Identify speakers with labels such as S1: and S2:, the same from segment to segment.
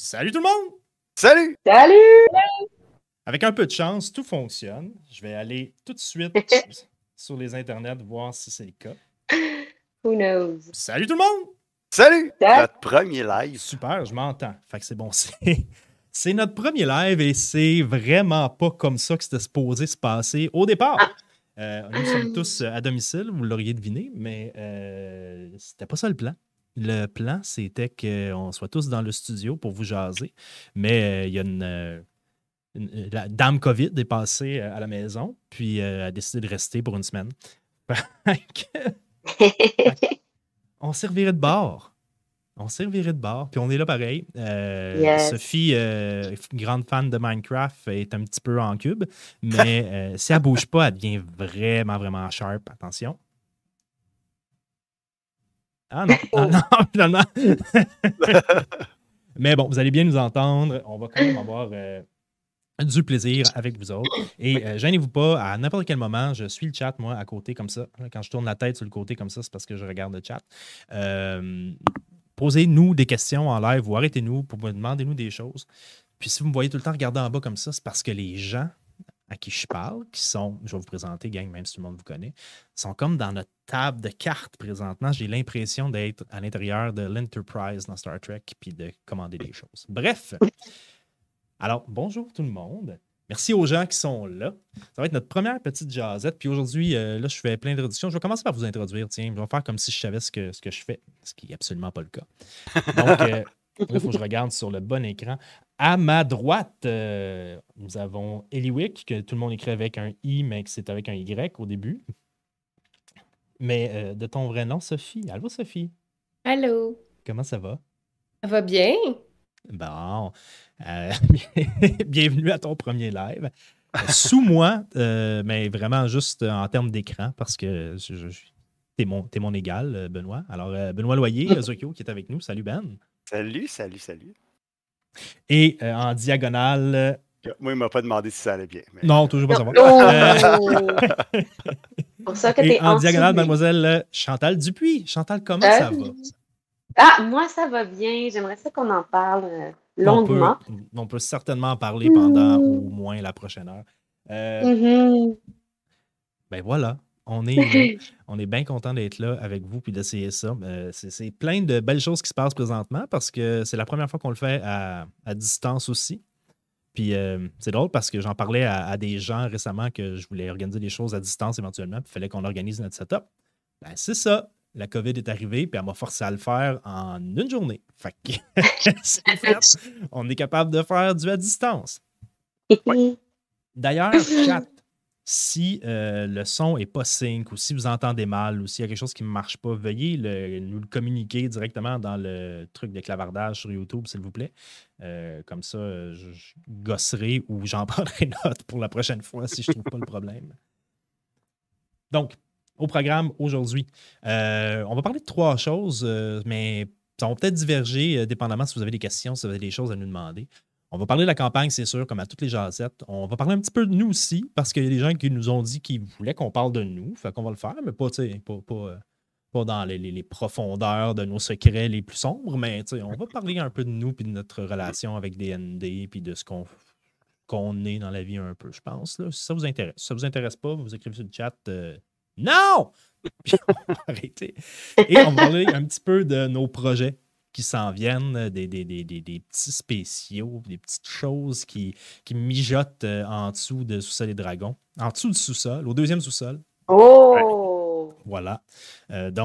S1: Salut tout le monde!
S2: Salut!
S3: Salut!
S1: Avec un peu de chance, tout fonctionne. Je vais aller tout de suite sur les internets voir si c'est le cas.
S3: Who knows?
S1: Salut tout le monde!
S2: Salut!
S3: Salut!
S2: Notre premier live.
S1: Super, je m'entends. Fait que c'est bon. C'est, notre premier live et c'est vraiment pas comme ça que c'était supposé se passer au départ. Euh, nous sommes tous à domicile, vous l'auriez deviné, mais euh, c'était pas ça le plan. Le plan, c'était qu'on soit tous dans le studio pour vous jaser, mais euh, il y a une, euh, une- La dame COVID est passée euh, à la maison, puis euh, a décidé de rester pour une semaine. On servirait de bord. On servirait de bord. Puis on est là pareil. Euh,
S3: Yes.
S1: Sophie, euh, grande fan de Minecraft, est un petit peu en cube. Mais euh, si elle bouge pas, elle devient vraiment, vraiment sharp. Attention. Ah non, ah non, finalement. mais bon, vous allez bien nous entendre. On va quand même avoir euh, du plaisir avec vous autres. Et euh, gênez-vous pas, à n'importe quel moment, je suis le chat, moi, à côté comme ça. Quand je tourne la tête sur le côté comme ça, c'est parce que je regarde le chat. Euh, Posez-nous des questions en live ou arrêtez-nous pour me demander-nous des choses. Puis si vous me voyez tout le temps regarder en bas comme ça, c'est parce que les gens à qui je parle, qui sont, je vais vous présenter, gang, même si tout le monde vous connaît, sont comme dans notre table de cartes présentement. J'ai l'impression d'être à l'intérieur de l'Enterprise dans Star Trek puis de commander des choses. Bref. Alors, bonjour tout le monde. Merci aux gens qui sont là. Ça va être notre première petite jasette. Puis aujourd'hui, euh, là, je fais plein d'introductions. Je vais commencer par vous introduire. Tiens, je vais faire comme si je savais ce que, ce que je fais, ce qui n'est absolument pas le cas. Donc, euh, il faut que je regarde sur le bon écran. À ma droite, euh, nous avons Eliwick, que tout le monde écrit avec un I, mais que c'est avec un Y au début. Mais euh, de ton vrai nom, Sophie. Allô, Sophie.
S4: Allô,
S1: Comment ça va?
S4: ça va bien?
S1: Bon. euh, bienvenue à ton premier live. Sous moi, mais vraiment juste en termes d'écran, parce que je, je- je- t'es mon, t'es mon égal, Benoît. Alors, Benoît Loyer, Zokyo, qui est avec nous. Salut, Ben.
S2: Salut, salut, salut.
S1: Et euh, en diagonale, euh,
S2: Moi, il m'a pas demandé si ça allait bien. mais-
S1: non, toujours pas savoir.
S3: Oh!
S1: Euh,
S3: pour ça que
S1: et en diagonale, mademoiselle euh, Chantal Dupuis. Chantal, comment
S3: Euh,
S1: ça va?
S3: Ah, moi, ça va bien. J'aimerais ça qu'on en parle euh,
S1: On peut,
S3: longuement.
S1: on peut certainement en parler pendant au moins la prochaine heure. Euh,
S3: Mhm.
S1: Ben voilà, on est, là. on est bien content d'être là avec vous puis d'essayer ça. Euh, c'est, c'est plein de belles choses qui se passent présentement parce que c'est la première fois qu'on le fait à, à distance aussi. Puis euh, c'est drôle parce que j'en parlais à, à des gens récemment que je voulais organiser des choses à distance éventuellement, puis il fallait qu'on organise notre setup. Ben c'est ça. La COVID est arrivée, puis elle m'a forcé à le faire en une journée. Fait que fait. On est capable de faire du à distance. D'ailleurs, chat, si euh, le son n'est pas sync ou si vous entendez mal ou s'il y a quelque chose qui ne marche pas, veuillez le- nous le communiquer directement dans le truc de clavardage sur YouTube, s'il vous plaît. Euh, comme ça, je, gosserai ou j'en prendrai note pour la prochaine fois si je ne trouve pas le problème. Donc, au programme aujourd'hui, euh, on va parler de trois choses, mais ça va peut-être diverger dépendamment si vous avez des questions, si vous avez des choses à nous demander. On va parler de la campagne, c'est sûr, comme à toutes les jasettes. On va parler un petit peu de nous aussi, parce qu'il y a des gens qui nous ont dit qu'ils voulaient qu'on parle de nous. Fait qu'on va le faire, mais pas, euh, pas dans les, profondeurs de nos secrets les plus sombres, mais on va parler un peu de nous, puis de notre relation avec DND, puis de ce qu'on est dans la vie un peu, je pense. Si ça vous intéresse. Si ça vous intéresse pas, vous écrivez sur le chat euh, Non! Puis on va arrêter. Et on va parler un petit peu de nos projets qui s'en viennent, euh, des, des- des- des- petits spéciaux, des petites choses qui, qui mijotent euh, en dessous de Sous-sol et Dragon. En dessous du sous-sol, au deuxième sous-sol.
S3: Oh!
S1: Voilà. Euh,
S3: C'est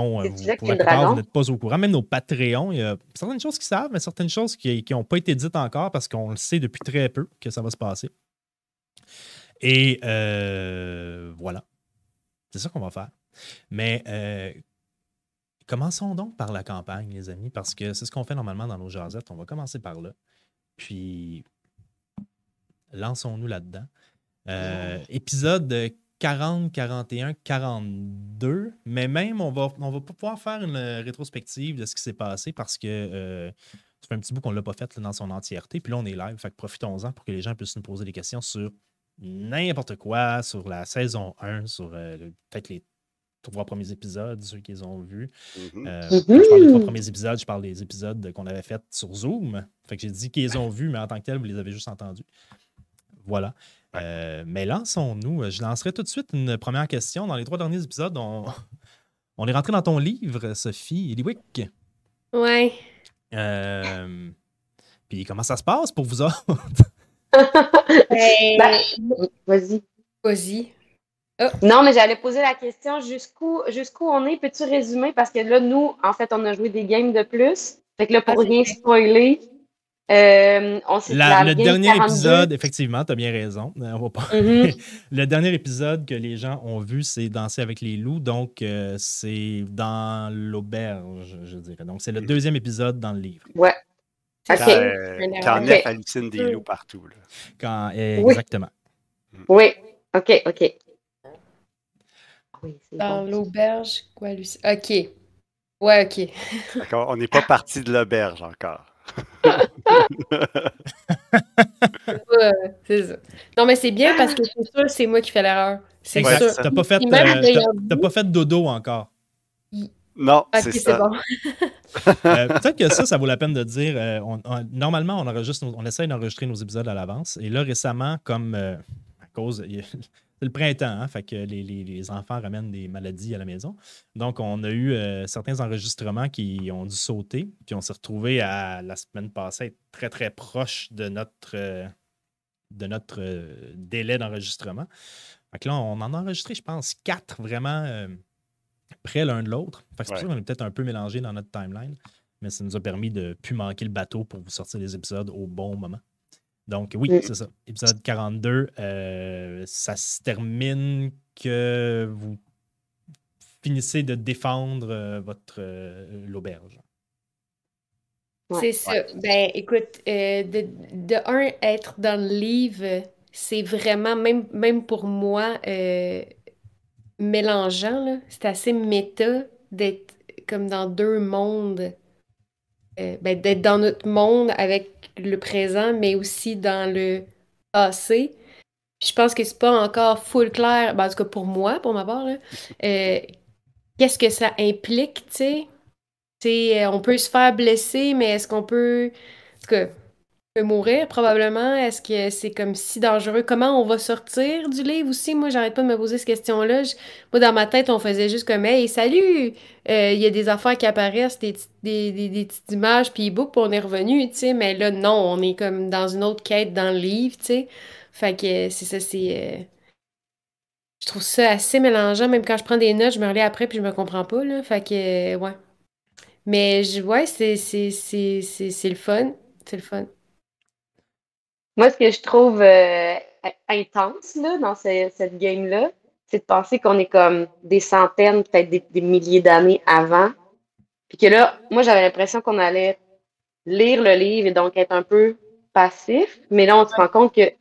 S1: vous, pour la plupart, vous n'êtes pas au courant. Même nos Patreons, il y a certaines choses qui savent, mais certaines choses qui n'ont pas été dites encore parce qu'on le sait depuis très peu que ça va se passer. Et euh, voilà. C'est ça qu'on va faire. Mais euh, commençons donc par la campagne, les amis, parce que c'est ce qu'on fait normalement dans nos jasettes. On va commencer par là. Puis, lançons-nous là-dedans. Euh, épisode 40, 41, 42. Mais même, on va, on va pas pouvoir faire une rétrospective de ce qui s'est passé parce que euh, ça fait un petit bout qu'on ne l'a pas fait là, dans son entièreté. Puis là, on est live. Fait que profitons-en pour que les gens puissent nous poser des questions sur n'importe quoi, sur la saison 1, sur euh, peut-être les trois premiers épisodes, ceux qu'ils ont vus.
S2: Mhm.
S1: Euh. Quand je parle des trois premiers épisodes, je parle des épisodes qu'on avait faits sur Zoom. Fait que j'ai dit qu'ils ont vus, mais en tant que tel, vous les avez juste entendus. Voilà. Euh, mais lançons-nous. Je lancerai tout de suite une première question. Dans les trois derniers épisodes, on, on est rentré dans ton livre, Sophie Eliwick.
S4: Ouais.
S1: Euh, Puis comment ça se passe pour vous autres?
S4: Ben,
S3: Ben, Vas-y.
S4: Vas-y.
S3: Non, mais j'allais poser la question jusqu'où jusqu'où on est? Peux-tu résumer? Parce que là, nous, en fait, on a joué des games de plus. Fait que là, pour
S4: Ah,
S3: rien spoiler, euh, on s'est
S1: La- le dernier
S3: 42.
S1: épisode, effectivement, tu as bien raison. Euh, On va pas-
S3: Mhm.
S1: Le dernier épisode que les gens ont vu, c'est Danser avec les loups. Donc, euh, c'est dans l'auberge, je dirais. Donc, c'est le
S2: Mhm.
S1: deuxième épisode dans le livre.
S3: Ouais.
S2: Quand,
S4: ça.
S2: euh, quand
S4: erreur.
S2: Nef
S3: Ok.
S2: hallucine des loups partout. là.
S1: Quand, euh,
S3: Oui.
S1: Exactement.
S3: Oui. OK, OK. Oui, c'est
S4: Dans
S3: bon.
S4: l'auberge, quoi, Lucie? OK. Ouais, OK.
S2: D'accord? On n'est pas parti de l'auberge encore.
S4: C'est ça. Non, mais c'est bien parce que c'est sûr, c'est moi qui fais l'erreur. C'est
S1: Exact.
S4: sûr.
S2: ça.
S1: T'as pas fait, euh, t'as- pas fait dodo encore.
S2: Non,
S4: Ok,
S2: c'est
S4: c'est
S2: ça.
S4: bon.
S1: Euh, Peut-être que ça, ça vaut la peine de dire. euh, on- on- normalement, on, enregistre nos- on essaye d'enregistrer nos épisodes à l'avance. Et là, récemment, comme euh, à cause. Le printemps, hein, fait que les, les- les enfants ramènent des maladies à la maison. Donc, on a eu euh, certains enregistrements qui ont dû sauter. Puis on s'est retrouvé à la semaine passée être très, très proche de notre, euh, de notre euh, délai d'enregistrement. Fait que là, on en a enregistré, je pense, quatre vraiment près l'un de l'autre. Fait que c'est pour
S2: Ouais.
S1: ça qu'on est peut-être un peu mélangé dans notre timeline. Mais ça nous a permis de ne plus manquer le bateau pour vous sortir les épisodes au bon moment. Donc oui, c'est ça. Épisode 42, euh, ça se termine que vous finissez de défendre euh, votre euh, l'auberge.
S3: Ouais.
S4: C'est ça. Ben, écoute, euh, de, de un, être dans le livre, c'est vraiment, même, même pour moi, euh, mélangeant, là. C'est assez méta d'être comme dans deux mondes. Euh, ben, d'être dans notre monde avec le présent, mais aussi dans le passé. Je pense que c'est pas encore full clair, ben, en tout cas pour moi, pour ma part, euh, qu'est-ce que ça implique, tu sais? Euh, on peut se faire blesser, mais est-ce qu'on peut. Peut mourir probablement. Est-ce que c'est comme si dangereux? Comment on va sortir du livre aussi? Moi, j'arrête pas de me poser cette question-là. Moi, dans ma tête, on faisait juste comme Hey, salut! Euh, Il y a des affaires qui apparaissent, des, des, des, petites images, puis book, puis on est revenu, tu sais. Mais là, non, on est comme dans une autre quête dans le livre, tu sais. Fait que euh, c'est ça, c'est. euh, Je trouve ça assez mélangeant. Même quand je prends des notes, je me relis après, puis je me comprends pas, là. Fait que, euh, ouais. Mais je, ouais, c'est le fun. C'est le fun.
S3: Moi, ce que je trouve euh, intense là, dans ce- cette game-là, c'est de penser qu'on est comme des centaines, peut-être des, des milliers d'années avant. Puis que là, moi, j'avais l'impression qu'on allait lire le livre et donc être un peu passif. Mais là, on se rend compte que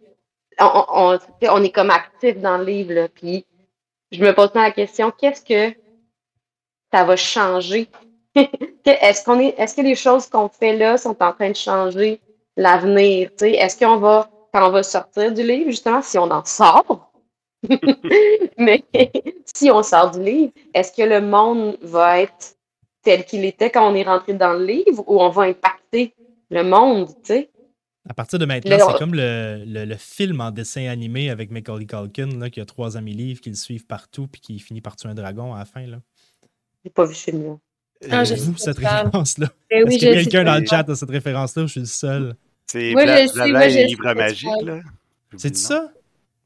S3: on, on- on est comme actif dans le livre. Là. Puis je me pose la question, qu'est-ce que ça va changer? est-ce qu'on est, est-ce que les choses qu'on fait là sont en train de changer? L'avenir? tu sais? Est-ce qu'on va, quand on va sortir du livre, justement, si on en sort, mais si on sort du livre, est-ce que le monde va être tel qu'il était quand on est rentré dans le livre ou on va impacter le monde, tu sais?
S1: À partir de maintenant, c'est comme le, le- le film en dessin animé avec Macaulay Culkin, là, qui a trois amis livres, qui le suivent partout, puis qui finit par tuer un dragon à la fin. Là.
S3: J'ai pas vu ce film-là.
S4: Ah,
S1: Avez-vous
S4: sais
S1: cette référence-là?
S4: Eh
S1: Est-ce
S4: oui,
S1: que quelqu'un dans le chat a cette référence-là ou je suis le seul?
S2: C'est Blabla
S4: moi,
S2: et magiques,
S4: tu
S2: là.
S1: C'est ça?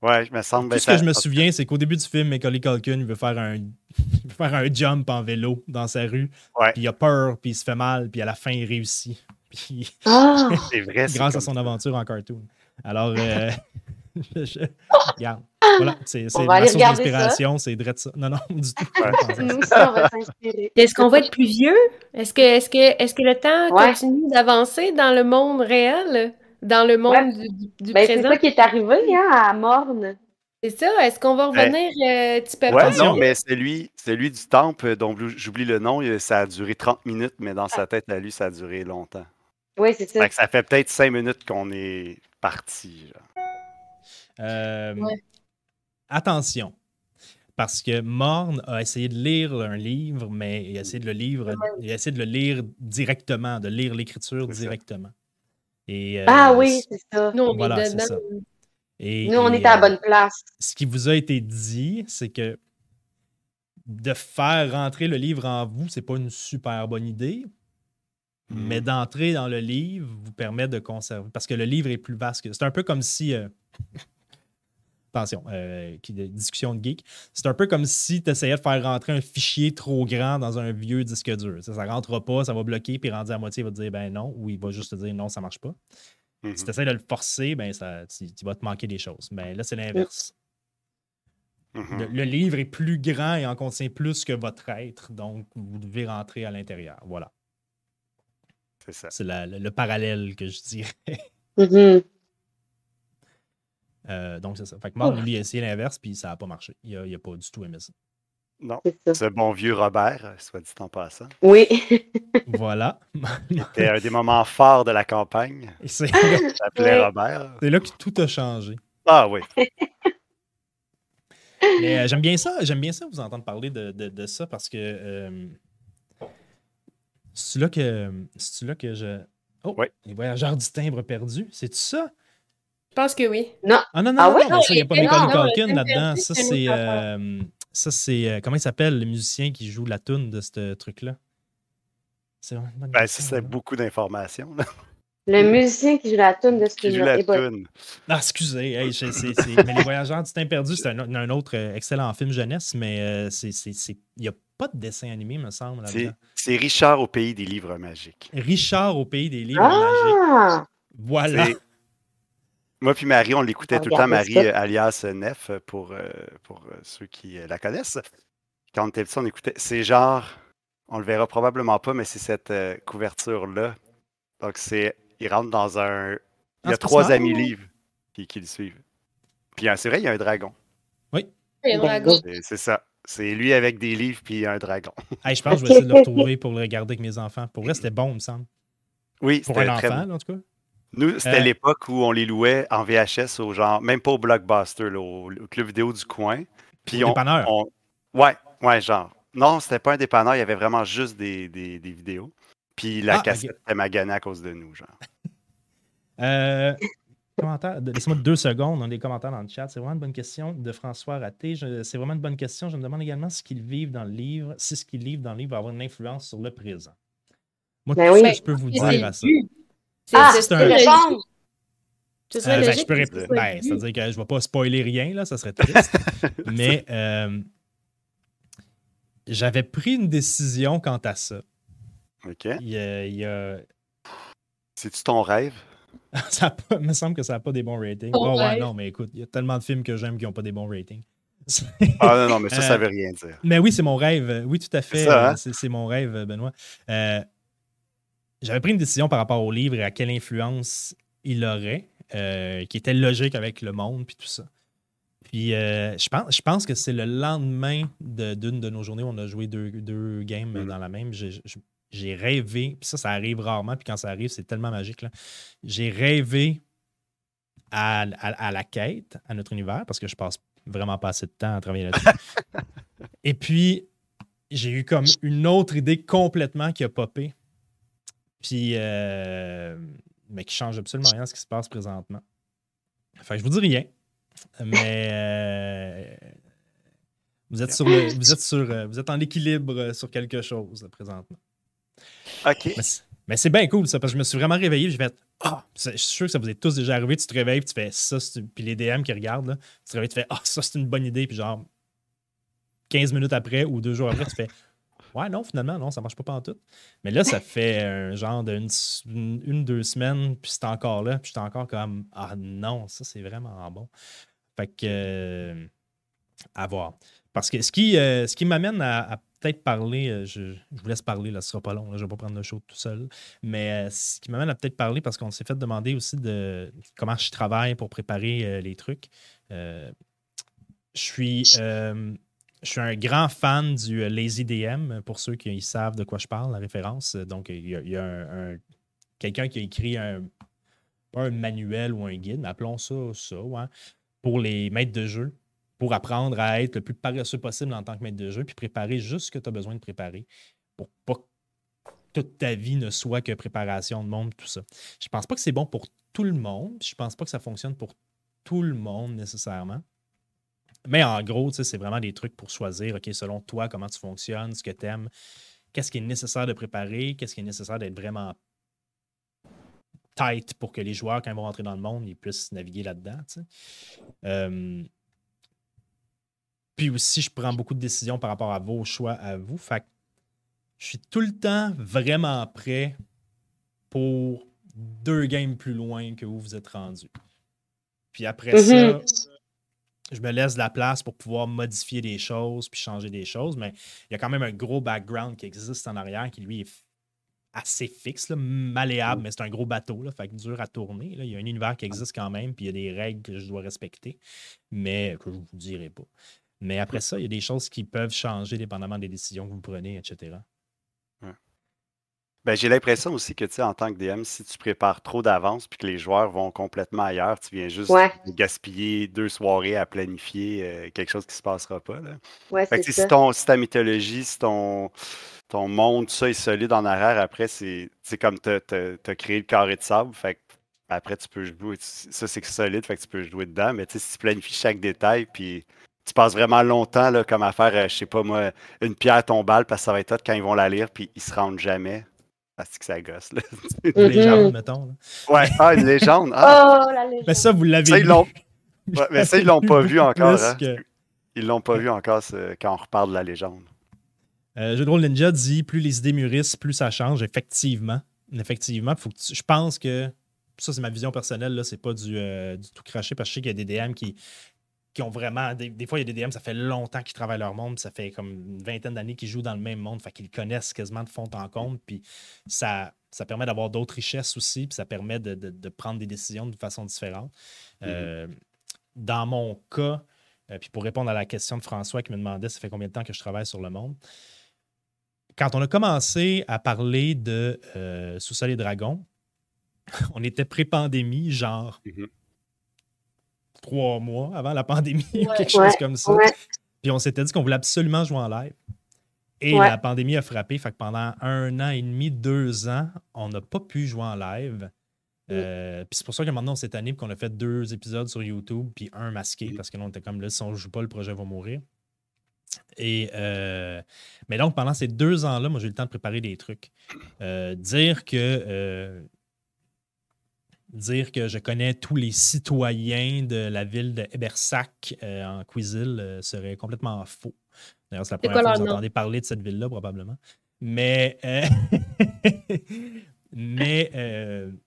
S2: Ouais, je me semble.
S1: Tout
S2: ben,
S1: ce que je me souviens, c'est qu'au début du film, Macaulay Culkin il veut faire un, il veut faire un jump en vélo dans sa rue.
S2: Ouais.
S1: Puis il a peur, puis il se fait mal, puis à la fin, il réussit. Puis
S3: Ah!
S2: C'est vrai. c'est
S1: grâce à son
S2: ça.
S1: aventure en cartoon. Alors, euh, regarde. Voilà, c'est c'est
S3: On va
S1: ma
S3: aller
S1: source d'inspiration, c'est Dredd ça. Non, non, du tout.
S2: Ouais.
S3: Nous aussi, on va s'inspirer.
S4: Est-ce qu'on va être plus vieux? Est-ce que, est-ce que, est-ce que le temps
S3: Ouais.
S4: continue d'avancer dans le monde réel? Dans le monde
S3: Ouais.
S4: du, du-
S3: Ben, c'est
S4: présent?
S3: ça qui est arrivé hein, à Morne.
S4: C'est ça? Est-ce qu'on va revenir euh, petit peu
S2: Ouais, non, mais celui, celui du temple, dont j'oublie le nom, ça a duré 30 minutes, mais dans sa tête à lui, ça a duré longtemps.
S3: Oui, c'est ça.
S2: Fait que ça fait peut-être 5 minutes qu'on est parti. genre.
S1: Euh,
S4: Ouais.
S1: Attention. Parce que Morn a essayé de lire un livre, mais il a essayé de le, livre, il a essayé de le lire directement, de lire l'écriture directement. Et, euh,
S3: Ah oui, c'est ça.
S4: Nous, on est
S1: Voilà, c'est
S4: dedans.
S1: ça. et-
S3: Nous, on
S1: et,
S3: à la
S1: euh,
S3: bonne place.
S1: ce qui vous a été dit, c'est que de faire rentrer le livre en vous, c'est pas une super bonne idée. Mais d'entrer dans le livre vous permet de conserver. Parce que le livre est plus vaste que. C'est un peu comme si. euh, Attention, euh, qui- de- discussion de geek. C'est un peu comme si tu essayais de faire rentrer un fichier trop grand dans un vieux disque dur. Ça, ça rentrera pas, ça va bloquer, puis rendu à moitié, il va te dire ben non, ou il va juste te dire non, ça marche pas. Si tu essaies de le forcer, ben ça, tu, tu vas te manquer des choses. Mais là, c'est l'inverse.
S2: Mhm.
S1: Le, le livre est plus grand et en contient plus que votre être, donc vous devez rentrer à l'intérieur. Voilà.
S2: C'est ça.
S1: C'est la- le, le parallèle que je dirais.
S3: Mhm.
S1: Euh, donc, c'est ça. Fait que Marc, lui, a essayé l'inverse, puis ça n'a pas marché. Il n'a pas du tout aimé ça.
S2: Non.
S3: C'est ça.
S2: Ce bon vieux Robert, euh, soit dit en passant.
S3: Oui.
S1: Voilà.
S2: C'était un des moments forts de la campagne.
S1: C'est
S3: Ouais.
S2: Robert.
S1: c'est là que tout a changé.
S2: Ah oui.
S1: Mais euh, j'aime bien ça. J'aime bien ça vous entendre parler de, de- de ça parce que euh, c'est là que c'est là que je. Oh, les voyageurs du timbre perdu, c'est ça?
S4: Je pense que oui.
S1: Ah non, non,
S3: Ah
S1: non, non, ça, il n'y a pas
S4: Non,
S1: Macaulay
S4: non,
S1: Culkin là-dedans.
S4: Perdu,
S1: Ça,
S4: c'est affaire.
S1: euh, ça, c'est. euh, comment il s'appelle, le musicien qui joue la tune de ce truc-là? C'est
S2: Ben, ça, c'est beaucoup d'informations.
S3: Le musicien qui joue la tune de ce
S2: Qui joue la
S3: Eh boy.
S2: toune.
S1: Ah, excusez. hey, mais Les Voyageurs du Temps perdu, c'est un, au- un autre euh, excellent film jeunesse, mais euh, c'est- c'est- c'est- il n'y a pas de dessin animé, me semble.
S2: C'est Richard au pays des livres magiques.
S1: Richard au pays des livres magiques.
S3: Ah!
S1: Voilà.
S2: Moi puis Marie, on l'écoutait
S3: On
S2: tout le temps, Marie,
S3: ça.
S2: alias Nef, pour, euh, pour euh, ceux qui euh, la connaissent. Quand on était petit, on écoutait. C'est genre, on le verra probablement pas, mais c'est cette couverture-là. Donc, c'est. Il rentre dans un. Il y
S1: Ah,
S2: a trois amis livres qui, qui le suivent. Puis, euh, c'est vrai, il y a un dragon.
S4: Il y a un
S3: Bon,
S4: dragon.
S3: bon.
S2: C'est ça. C'est lui avec des livres, puis un dragon.
S1: Hey, je pense que je vais essayer de le retrouver pour le regarder avec mes enfants. Pour vrai, c'était bon, il me semble.
S2: Oui,
S1: Pour
S2: c'était
S1: un
S2: très
S1: enfant, là, en tout cas.
S2: Nous, c'était
S1: Euh,
S2: l'époque où on les louait en VHS au genre, même pas au Blockbuster, là, au, au club vidéo du coin. Puis on,
S1: dépanneur.
S2: on- Ouais, ouais, genre. Non, c'était pas un dépanneur, il y avait vraiment juste des, des- des vidéos. Puis la
S1: Ah,
S2: cassette
S1: ok.
S2: était maganée à cause de nous, genre.
S1: Euh, commentaire, laissez-moi deux secondes dans les commentaires dans le chat. C'est vraiment une bonne question de François Raté. Je- C'est vraiment une bonne question. Je me demande également ce qu'ils vivent dans le livre, si ce qu'ils vivent dans le livre va avoir une influence sur le présent. Moi,
S3: Ben
S1: tout
S3: oui.
S1: ça, je peux vous
S4: C'est
S1: dire à ça.
S4: C'est
S3: Ah,
S4: c'est
S1: c'est
S4: ça,
S1: un- Euh, ben, je peux
S4: que
S1: rép-
S4: ce
S1: ben,
S4: le
S1: ça veut
S4: but.
S1: dire que je ne vais pas spoiler rien, là, ça serait triste. Mais euh, j'avais pris une décision quant à ça.
S2: OK?
S1: Il y a- il y a-
S2: C'est-tu ton rêve?
S1: ça pas- il me semble que ça n'a pas des bons ratings.
S4: Ton
S1: Oh, ouais, non, mais écoute, il y a tellement de films que j'aime qui n'ont pas des bons ratings.
S2: Ah non, non, mais ça, ça
S1: Euh,
S2: veut rien dire.
S1: Mais oui, c'est mon rêve. Oui, tout à fait.
S2: C'est hein?
S1: C'est mon rêve, euh, Benoît. J'avais pris une décision par rapport au livre et à quelle influence il aurait, euh, qui était logique avec le monde puis tout ça. Puis euh, je, pense, je pense que c'est le lendemain de- d'une de, nos journées où on a joué deux, deux games
S2: Mhm.
S1: dans la même. J'ai- rêvé, puis ça, ça arrive rarement, puis quand ça arrive, c'est tellement magique. J'ai rêvé à, à- à la quête, à notre univers, parce que je passe vraiment pas assez de temps à travailler là-dessus. Et puis, j'ai eu comme une autre idée complètement qui a popé. Puis, euh, mais qui change absolument rien à ce qui se passe présentement. Enfin, je vous dis rien, mais euh, vous êtes sur le, vous êtes sur, euh, vous êtes en équilibre sur quelque chose présentement.
S2: OK.
S1: Mais c'est- bien cool ça, parce que je me suis vraiment réveillé, j'ai fait Ah, je suis sûr que ça vous est tous déjà arrivé, tu te réveilles, puis tu fais ça, puis les DM qui regardent, là, tu te réveilles, tu fais Ah, ça c'est une bonne idée, puis genre 15 minutes après ou deux jours après, tu fais Ouais, non, finalement, non, ça marche pas tout. Mais là, ça fait un genre d'une une, une, deux semaines, puis c'est encore là, puis j'étais encore comme Ah non, ça c'est vraiment bon. Fait que euh, à voir. Parce que ce qui, euh, ce qui m'amène à, à peut-être parler, euh, je, je vous laisse parler, là, ce sera pas long, là, je vais pas prendre le show tout seul. Mais euh, ce qui m'amène à peut-être parler, parce qu'on s'est fait demander aussi de comment je travaille pour préparer les trucs. Je suis. Je suis un grand fan du euh, Lazy DM, pour ceux qui savent de quoi je parle, la référence. Donc, il y a, un, un- quelqu'un qui a écrit un, manuel ou un guide, mais appelons ça ça, pour les maîtres de jeu pour apprendre à être le plus paresseux possible en tant que maître de jeu, puis préparer juste ce que tu as besoin de préparer pour pas que toute ta vie ne soit que préparation de monde, tout ça. Je pense pas que c'est bon pour tout le monde. Je pense pas que ça fonctionne pour tout le monde nécessairement. Mais en gros, c'est vraiment des trucs pour choisir, OK, selon toi, comment tu fonctionnes, ce que tu aimes, qu'est-ce qui est nécessaire de préparer, qu'est-ce qui est nécessaire d'être vraiment tight pour que les joueurs, quand ils vont rentrer dans le monde, ils puissent naviguer là-dedans. Euh, puis aussi, je prends beaucoup de décisions par rapport à vos choix à vous. Fait je suis tout le temps vraiment prêt pour deux games plus loin que vous vous êtes rendu. Puis après ça, mm-hmm. Je me laisse de la place pour pouvoir modifier des choses puis changer des choses. Mais il y a quand même un gros background qui existe en arrière qui, lui, est assez fixe, malléable, mais c'est un gros bateau, là, fait dur à tourner. Il y a un univers qui existe quand même, puis il y a des règles que je dois respecter, mais que je ne vous dirai pas. Mais après ça, il y a des choses qui peuvent changer dépendamment des décisions que vous prenez, etc.
S2: Ben, j'ai l'impression aussi que, tu sais, en tant que DM, si tu prépares trop d'avance puis que les joueurs vont complètement ailleurs, tu viens juste gaspiller deux soirées à planifier euh, quelque chose qui ne se passera pas. Là. fait que, si, ton, si ta mythologie, si ton, ton monde, tout ça est solide en arrière, après, c'est comme tu as, créé le carré de sable. Fait après, tu peux jouer. Ça, c'est solide, fait que tu peux jouer dedans. Mais si tu planifies chaque détail, puis tu passes vraiment longtemps là, comme à faire, euh, je sais pas moi, une pierre tombale, parce que ça va être quand ils vont la lire, puis ils se rendent jamais. Parce que ça gosse, là.
S1: Une mm-hmm. légende, mettons. Là.
S2: Ouais, ah, une légende. Ah.
S3: Oh, la légende.
S1: Mais ça, vous l'avez vu.
S2: mais ça, ils l'ont pas vu encore. Hein. Ils l'ont pas vu encore quand on reparle de la légende.
S1: Euh, Jeu de rôle Ninja dit plus les idées mûrissent, plus ça change. Effectivement. Effectivement. Faut que je pense que. Ça, c'est ma vision personnelle, là, c'est pas du, euh, du tout craché parce que je sais qu'il y a des DM qui, qui ont vraiment. Des, fois, il y a des DM, ça fait longtemps qu'ils travaillent leur monde, ça fait comme une vingtaine d'années qu'ils jouent dans le même monde, fait qu'ils connaissent quasiment de fond en compte, puis ça, ça permet d'avoir d'autres richesses aussi, puis ça permet de, prendre des décisions de façon différente. Mm-hmm. Euh, dans mon cas, euh, puis pour répondre à la question de François qui me demandait ça fait combien de temps que je travaille sur le monde, quand on a commencé à parler de euh, Sous-sol et Dragon, on était pré-pandémie, genre. Mm-hmm trois mois avant la pandémie ou quelque chose comme ça. Puis on s'était dit qu'on voulait absolument jouer en live. Et la pandémie a frappé. Fait que pendant un an et demi, deux ans, on n'a pas pu jouer en live. Euh, puis c'est pour ça que maintenant, cette année, qu'on a fait deux épisodes sur YouTube, puis un masqué, parce que là, on était comme là, si on ne joue pas, le projet va mourir. Et euh, mais donc, pendant ces deux ans-là, moi, j'ai eu le temps de préparer des trucs. Euh, dire que dire que je connais tous les citoyens de la ville de Ebersac euh, en Cuisil euh, serait complètement faux. D'ailleurs, c'est la première fois que vous entendez parler de cette ville-là, probablement. Mais, euh, mais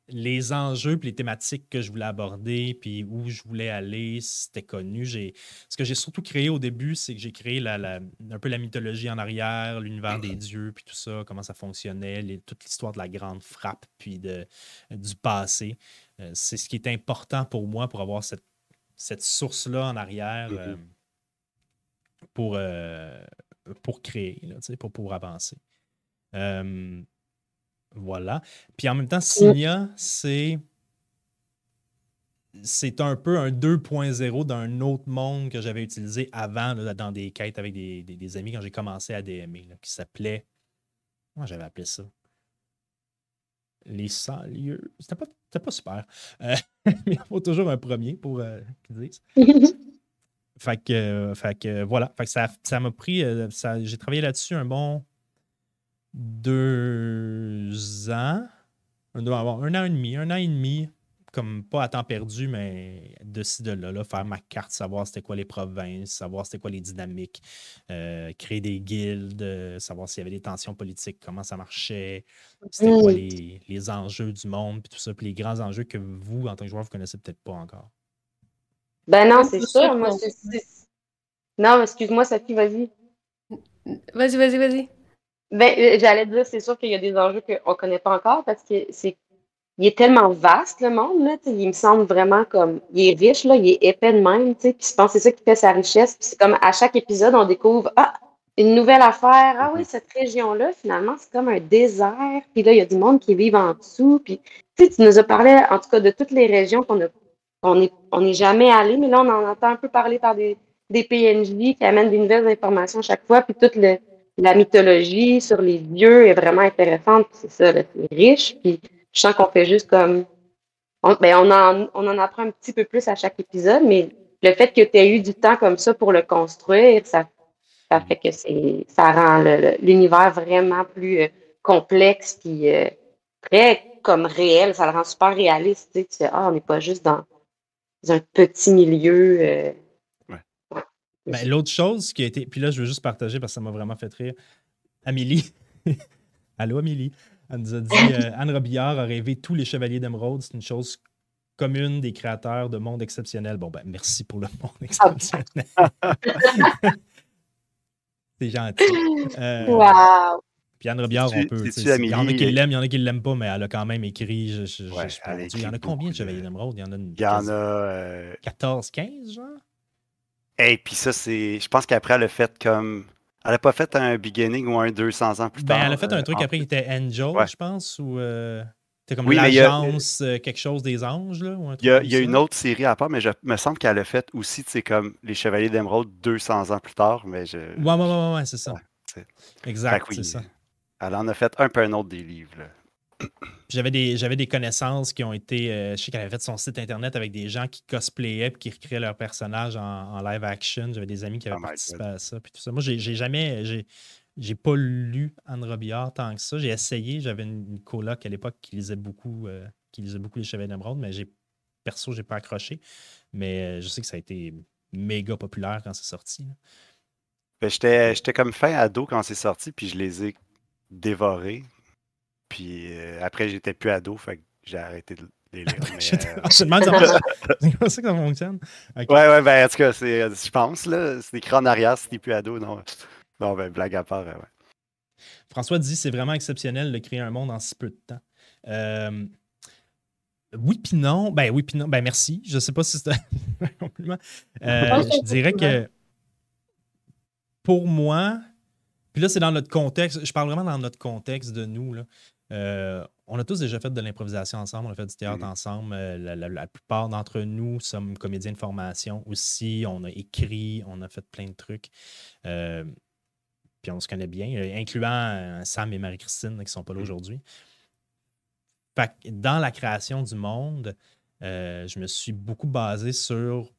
S1: les enjeux et les thématiques que je voulais aborder, puis où je voulais aller, c'était connu. Ce que j'ai surtout créé au début, c'est que j'ai créé la, un peu la mythologie en arrière, l'univers des dieux, puis tout ça, comment ça fonctionnait, toute l'histoire de la grande frappe, puis de, du passé. Euh, c'est ce qui est important pour moi pour avoir cette, cette source-là en arrière mm-hmm. euh, pour, euh, pour créer, pour avancer. Voilà. Puis en même temps, Signia, c'est c'est un peu un 2.0 d'un autre monde que j'avais utilisé avant dans des quêtes avec des, amis quand j'ai commencé à DMer, qui s'appelait. Comment j'avais appelé ça? Les 100 lieux. C'était pas c'était pas super. Euh, mais il faut toujours un premier pour euh, qu'ils disent. fait que, euh, fait que voilà. Fait que ça, ça m'a pris. j'ai travaillé là-dessus un bon deux ans. Un, un an et demi. Un an et demi comme pas à temps perdu, mais de ci, de là, faire ma carte, savoir c'était quoi les provinces, savoir c'était quoi les dynamiques, euh, créer des guildes, euh, savoir s'il y avait des tensions politiques, comment ça marchait, c'était quoi les, les, enjeux du monde, puis tout ça, puis les grands enjeux que vous, en tant que joueur, vous connaissez peut-être pas encore.
S3: Ben non, c'est sûr. Moi, non, excuse-moi, Sophie, vas-y.
S4: Vas-y, vas-y, vas-y.
S3: Ben, euh, j'allais dire, c'est sûr qu'il y a des enjeux qu'on ne connaît pas encore parce que c'est il est tellement vaste, le monde, là, il me semble vraiment comme, il est riche, là, il est épais de même, puis je pense que c'est ça qui fait sa richesse, puis c'est comme à chaque épisode, on découvre, ah, une nouvelle affaire, ah oui, cette région-là, finalement, c'est comme un désert, puis là, il y a du monde qui vit en dessous, puis tu nous as parlé, en tout cas, de toutes les régions qu'on a, on n'est on est jamais allé, mais là, on en entend un peu parler par des, des PNJ qui amènent des nouvelles informations chaque fois, puis toute le, la mythologie sur les dieux est vraiment intéressante, c'est ça, c'est riche, puis je sens qu'on fait juste comme... On, ben on, en, on en apprend un petit peu plus à chaque épisode, mais le fait que tu aies eu du temps comme ça pour le construire, ça, ça fait que c'est ça rend l'univers vraiment plus euh, complexe puis euh, très comme réel. Ça le rend super réaliste. Tu sais, ah, on n'est pas juste dans un petit milieu. Euh,
S1: ben, l'autre chose qui a été. Puis là, je veux juste partager parce que ça m'a vraiment fait rire. Amélie. Allô, Amélie. Elle nous a dit Anne Robillard a rêvé tous les chevaliers d'émeraude. C'est une chose commune des créateurs de monde exceptionnel. Bon, ben, merci pour le monde exceptionnel. c'est gentil.
S3: Euh, wow!
S1: Puis Anne Robillard, on peut. Il y en a qui l'aiment, il y en a qui ne l'aiment pas, mais elle a quand même écrit. Je, il y en a combien de Chevaliers d'Emeraude Il y en a, une,
S2: il y en a
S1: 14, 15, genre?
S2: Et puis ça, c'est. Je pense qu'après, elle a fait comme. Elle n'a pas fait un beginning ou un 200 ans plus tard.
S1: Ben, elle a fait un euh, truc après qui était Angel, je pense, ou. Euh, c'est comme l'agence, euh, quelque chose des anges, là?
S2: il y a, une autre série à part, mais je me semble qu'elle a fait aussi, c'est comme Les Chevaliers d'Emeraude 200 ans plus tard, mais je...
S1: Ouais, ouais, ouais, ouais c'est ça. exact, c'est ça.
S2: Elle en a fait un peu un autre des livres,
S1: J'avais des, j'avais des connaissances qui ont été. Euh, je sais qu'elle avait fait son site internet avec des gens qui cosplayaient et qui recréaient leur personnage en, live action. J'avais des amis qui avaient oh participé à ça. Puis tout ça. Moi, j'ai, j'ai jamais. J'ai, j'ai pas lu Anne Robillard tant que ça. J'ai essayé. J'avais une, coloc à l'époque qui lisait beaucoup, euh, qui lisait beaucoup les Chevaliers d'Emeraude, mais j'ai perso, j'ai pas accroché. Mais euh, je sais que ça a été méga populaire quand c'est sorti.
S2: Ben, j'étais comme fin ado quand c'est sorti, puis je les ai dévorés. Puis euh, après, j'étais plus ado, fait que j'ai arrêté de les lire.
S1: Je demande c'est comme ça que ça fonctionne?
S2: Ouais, ouais, ben en tout cas, je pense, là, c'est écrit en arrière si t'es plus ado, non. Non, ben, blague à part, ouais.
S1: François dit c'est vraiment exceptionnel de créer un monde en si peu de temps. Euh, oui, puis non. Ben oui, puis non. Ben merci. Je ne sais pas si c'est un compliment. Euh, je dirais que pour moi, puis là, c'est dans notre contexte. Je parle vraiment dans notre contexte de nous. Là. Euh, on a tous déjà fait de l'improvisation ensemble, on a fait du théâtre mm-hmm. ensemble. La, plupart d'entre nous sommes comédiens de formation aussi. On a écrit, on a fait plein de trucs puis on se connaît bien, euh, incluant euh, Sam et Marie-Christine qui ne sont pas là mm. aujourd'hui. dans la création du monde, euh, je me suis beaucoup basé sur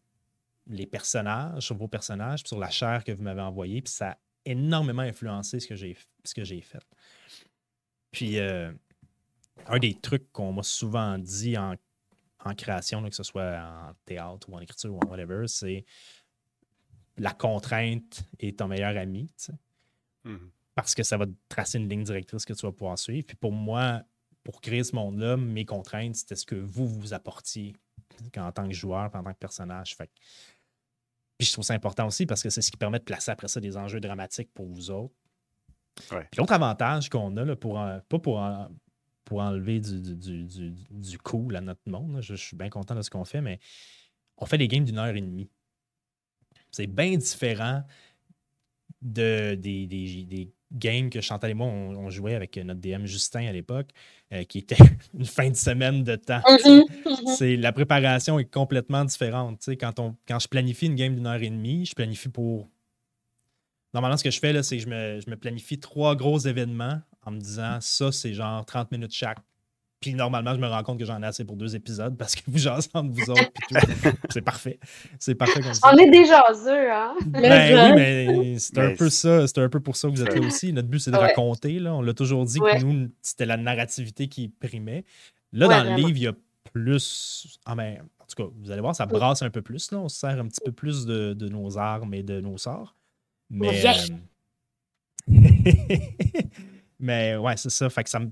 S1: les personnages, sur vos personnages, puis sur la chair que vous m'avez envoyée, puis ça a énormément influencé ce que j'ai, ce que j'ai fait. Puis, un des trucs qu'on m'a souvent dit en, création, que ce soit en théâtre ou en écriture ou en whatever, c'est la contrainte est ton meilleur ami. Mhm. Parce que ça va tracer une ligne directrice que tu vas pouvoir suivre. Puis pour moi, pour créer ce monde-là, mes contraintes, c'était ce que vous vous apportiez en tant que joueur, en tant que personnage. Fait. Puis je trouve ça important aussi parce que c'est ce qui permet de placer après ça des enjeux dramatiques pour vous autres. Puis l'autre avantage qu'on a, là, pour, pas pour, pour enlever du, du, du, du, cool à notre monde, je, je, suis bien content de ce qu'on fait, mais on fait des games d'une heure et demie. C'est bien différent de, des, des, games que Chantal et moi, on, jouait avec notre DM Justin à l'époque, euh, qui était une fin de semaine de temps. Mm-hmm, mm-hmm. C'est La préparation est complètement différente. Quand, on, quand je planifie une game d'une heure et demie, je planifie pour. Normalement, ce que je fais, c'est que je me, je me planifie trois gros événements en me disant ça, c'est genre 30 minutes chaque. Puis normalement, je me rends compte que j'en ai assez pour deux épisodes parce que vous jasez entre vous autres. c'est parfait. C'est parfait comme ça.
S3: On est déjà jaseux, hein?
S1: Ben, oui, mais c'est un peu ça. C'est un peu pour ça que vous êtes là aussi. Notre but, c'est de raconter. Là. On l'a toujours dit que nous, c'était la narrativité qui primait. Là, dans le livre, il y a plus. Ah, ben, en tout cas, vous allez voir, ça brasse un peu plus. Là. On se sert un petit peu plus de, de nos armes et de nos sorts. Mais. Euh, mais ouais, c'est ça. Fait que ça me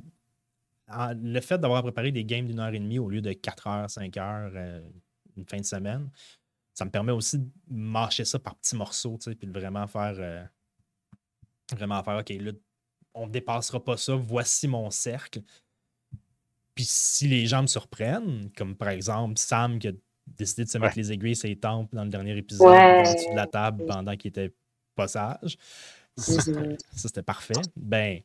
S1: le fait d'avoir préparé des games d'une heure et demie au lieu de 4 heures, 5 heures, euh, une fin de semaine, ça me permet aussi de marcher ça par petits morceaux, puis de vraiment faire. Euh, vraiment faire, OK, là, on ne dépassera pas ça, voici mon cercle. Puis si les gens me surprennent, comme par exemple Sam qui a décidé de se mettre les aiguilles sur les tempes dans le dernier épisode, de la table pendant qu'il était pas sage, ça c'était parfait. Ben,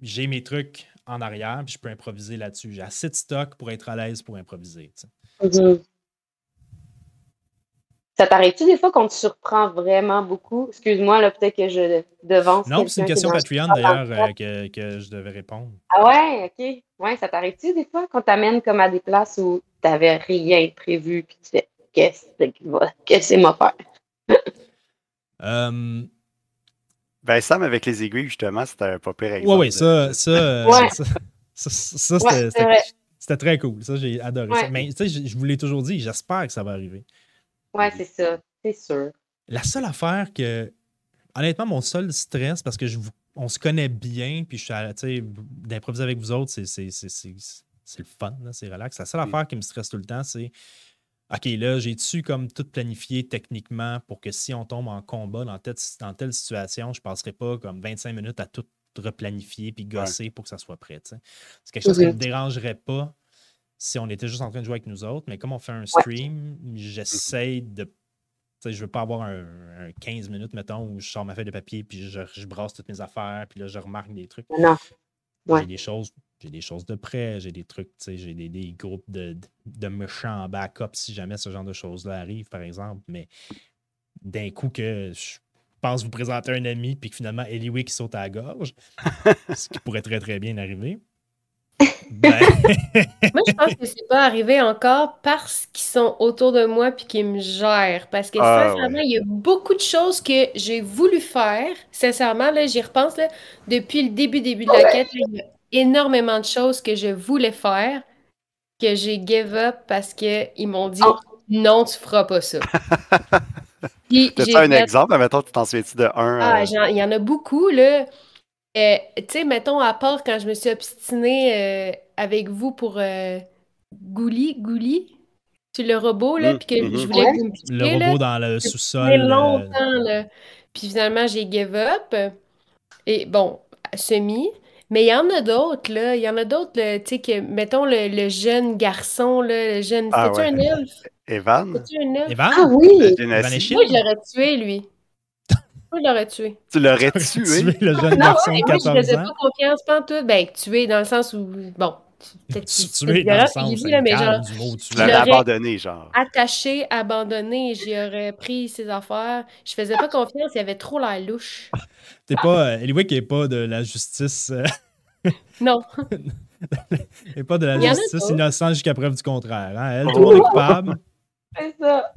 S1: j'ai mes trucs en arrière, puis je peux improviser là-dessus. J'ai assez de stock pour être à l'aise pour improviser.
S3: Mm-hmm. Ça t'arrive-tu des fois qu'on te surprend vraiment beaucoup? Excuse-moi, là, peut-être que je devance.
S1: Non, c'est une
S3: qui
S1: question Patreon d'ailleurs euh, que, que je devais répondre.
S3: Ah ouais, ok. Ouais, ça t'arrive-tu des fois qu'on t'amène comme à des places où t'avais rien prévu puis tu fais qu'est-ce que qu'est-ce que c'est ma faire?
S1: Euh,
S2: Ben, Sam, avec les aiguilles, justement, c'était un pas pire exemple.
S1: ouais, ouais, ça, ça,
S3: Ouais.
S1: ça, ça, ça,
S3: Ouais,
S1: c'était- très cool. Ça, j'ai adoré ça. Mais tu sais, je, je vous l'ai toujours dit, j'espère que ça va arriver.
S3: Ouais, c'est ça, c'est sûr.
S1: La seule affaire que. Honnêtement, mon seul stress, parce que je vous- on se connaît bien, puis je suis à- tu sais, d'improviser avec vous autres, c'est c'est- c'est- c'est- c'est le fun, c'est relax. La seule
S2: Mm.
S1: affaire qui me stresse tout le temps, c'est OK, là, j'ai-tu comme tout planifié techniquement pour que si on tombe en combat dans telle, dans telle situation, je ne passerai pas comme 25 minutes à tout replanifier puis gosser pour que ça soit prêt. C'est quelque chose qui ne me
S3: Mhm.
S1: dérangerait pas si on était juste en train de jouer avec nous autres, mais comme on fait un stream, j'essaye de. tu sais, Je veux pas avoir un, un 15 minutes, mettons, où je sors ma feuille de papier, puis je, je brasse toutes mes affaires, puis là, je remarque des trucs.
S3: Non. Ouais.
S1: Des choses. J'ai des choses de près, j'ai des trucs, tu sais, j'ai des, des groupes de, de, méchants en backup si jamais ce genre de choses-là arrive, par exemple. Mais d'un coup que je pense vous présenter un ami puis que finalement Eliwick saute à la gorge, ce qui pourrait très très bien arriver. Ben,
S4: Moi, je pense que c'est pas arrivé encore parce qu'ils sont autour de moi puis qu'ils me gèrent. Parce que
S2: Ah,
S4: sincèrement, il y a beaucoup de choses que j'ai voulu faire. Sincèrement, là, j'y repense là, depuis le début, début de la quête. là, il y a énormément de choses que je voulais faire que j'ai give up parce qu'ils m'ont dit
S3: Oh.
S4: non, tu feras pas ça. Puis
S2: T'as-tu
S4: j'ai
S2: un
S4: fait,
S2: exemple? Mettons, tu t'en souviens-tu de un?
S4: ah,
S2: euh,
S4: il y en a beaucoup, là. Euh, tu sais, mettons, à part quand je me suis obstinée euh, avec vous pour euh, Gouli, Gouli, c'est le robot, là,
S2: Mm,
S4: puis que
S2: mhm.
S4: je voulais
S3: Ouais.
S4: que vous me
S1: le
S4: là.
S1: robot dans le sous-sol.
S4: fait
S1: euh,
S4: longtemps, là. Puis finalement, j'ai give up. Et bon, semi. Mais il y en a d'autres, là. Il y en a d'autres, là, tu sais, que, mettons, le, le jeune garçon, là, le jeune...
S2: Ah
S4: C'était-tu
S2: ouais.
S4: un elfe?
S2: Evan?
S4: Un elfe?
S1: Evan?
S3: Ah oui!
S1: Evan?
S4: Moi, je l'aurais tué, lui. Moi, je l'aurais tué.
S2: Tu l'aurais
S1: Tuer
S2: tué?
S1: le jeune
S4: Non,
S1: garçon
S4: ouais,
S1: de
S4: moi, je
S1: 14
S4: faisais
S1: ans?
S4: pas confiance, pas en tout. Ben, tuer dans le sens où, bon, peut-être que
S1: Tu
S4: c'est
S1: tuer dans le
S4: dégueulasse,
S1: sens
S4: il dit, là, mais genre,
S1: amical du mot
S2: Tu
S1: tuer.
S2: l'aurais
S4: l'aurais-
S2: abandonné, genre.
S4: attaché, abandonné, j'y aurais pris ses affaires. Je faisais pas confiance, il avait trop la louche.
S1: T'es pas. euh, Eliwick n'est pas de la justice. euh,
S4: Non.
S1: est pas de la
S4: y
S1: justice innocente jusqu'à preuve du contraire. hein. Elle, tout le monde est coupable.
S3: C'est ça.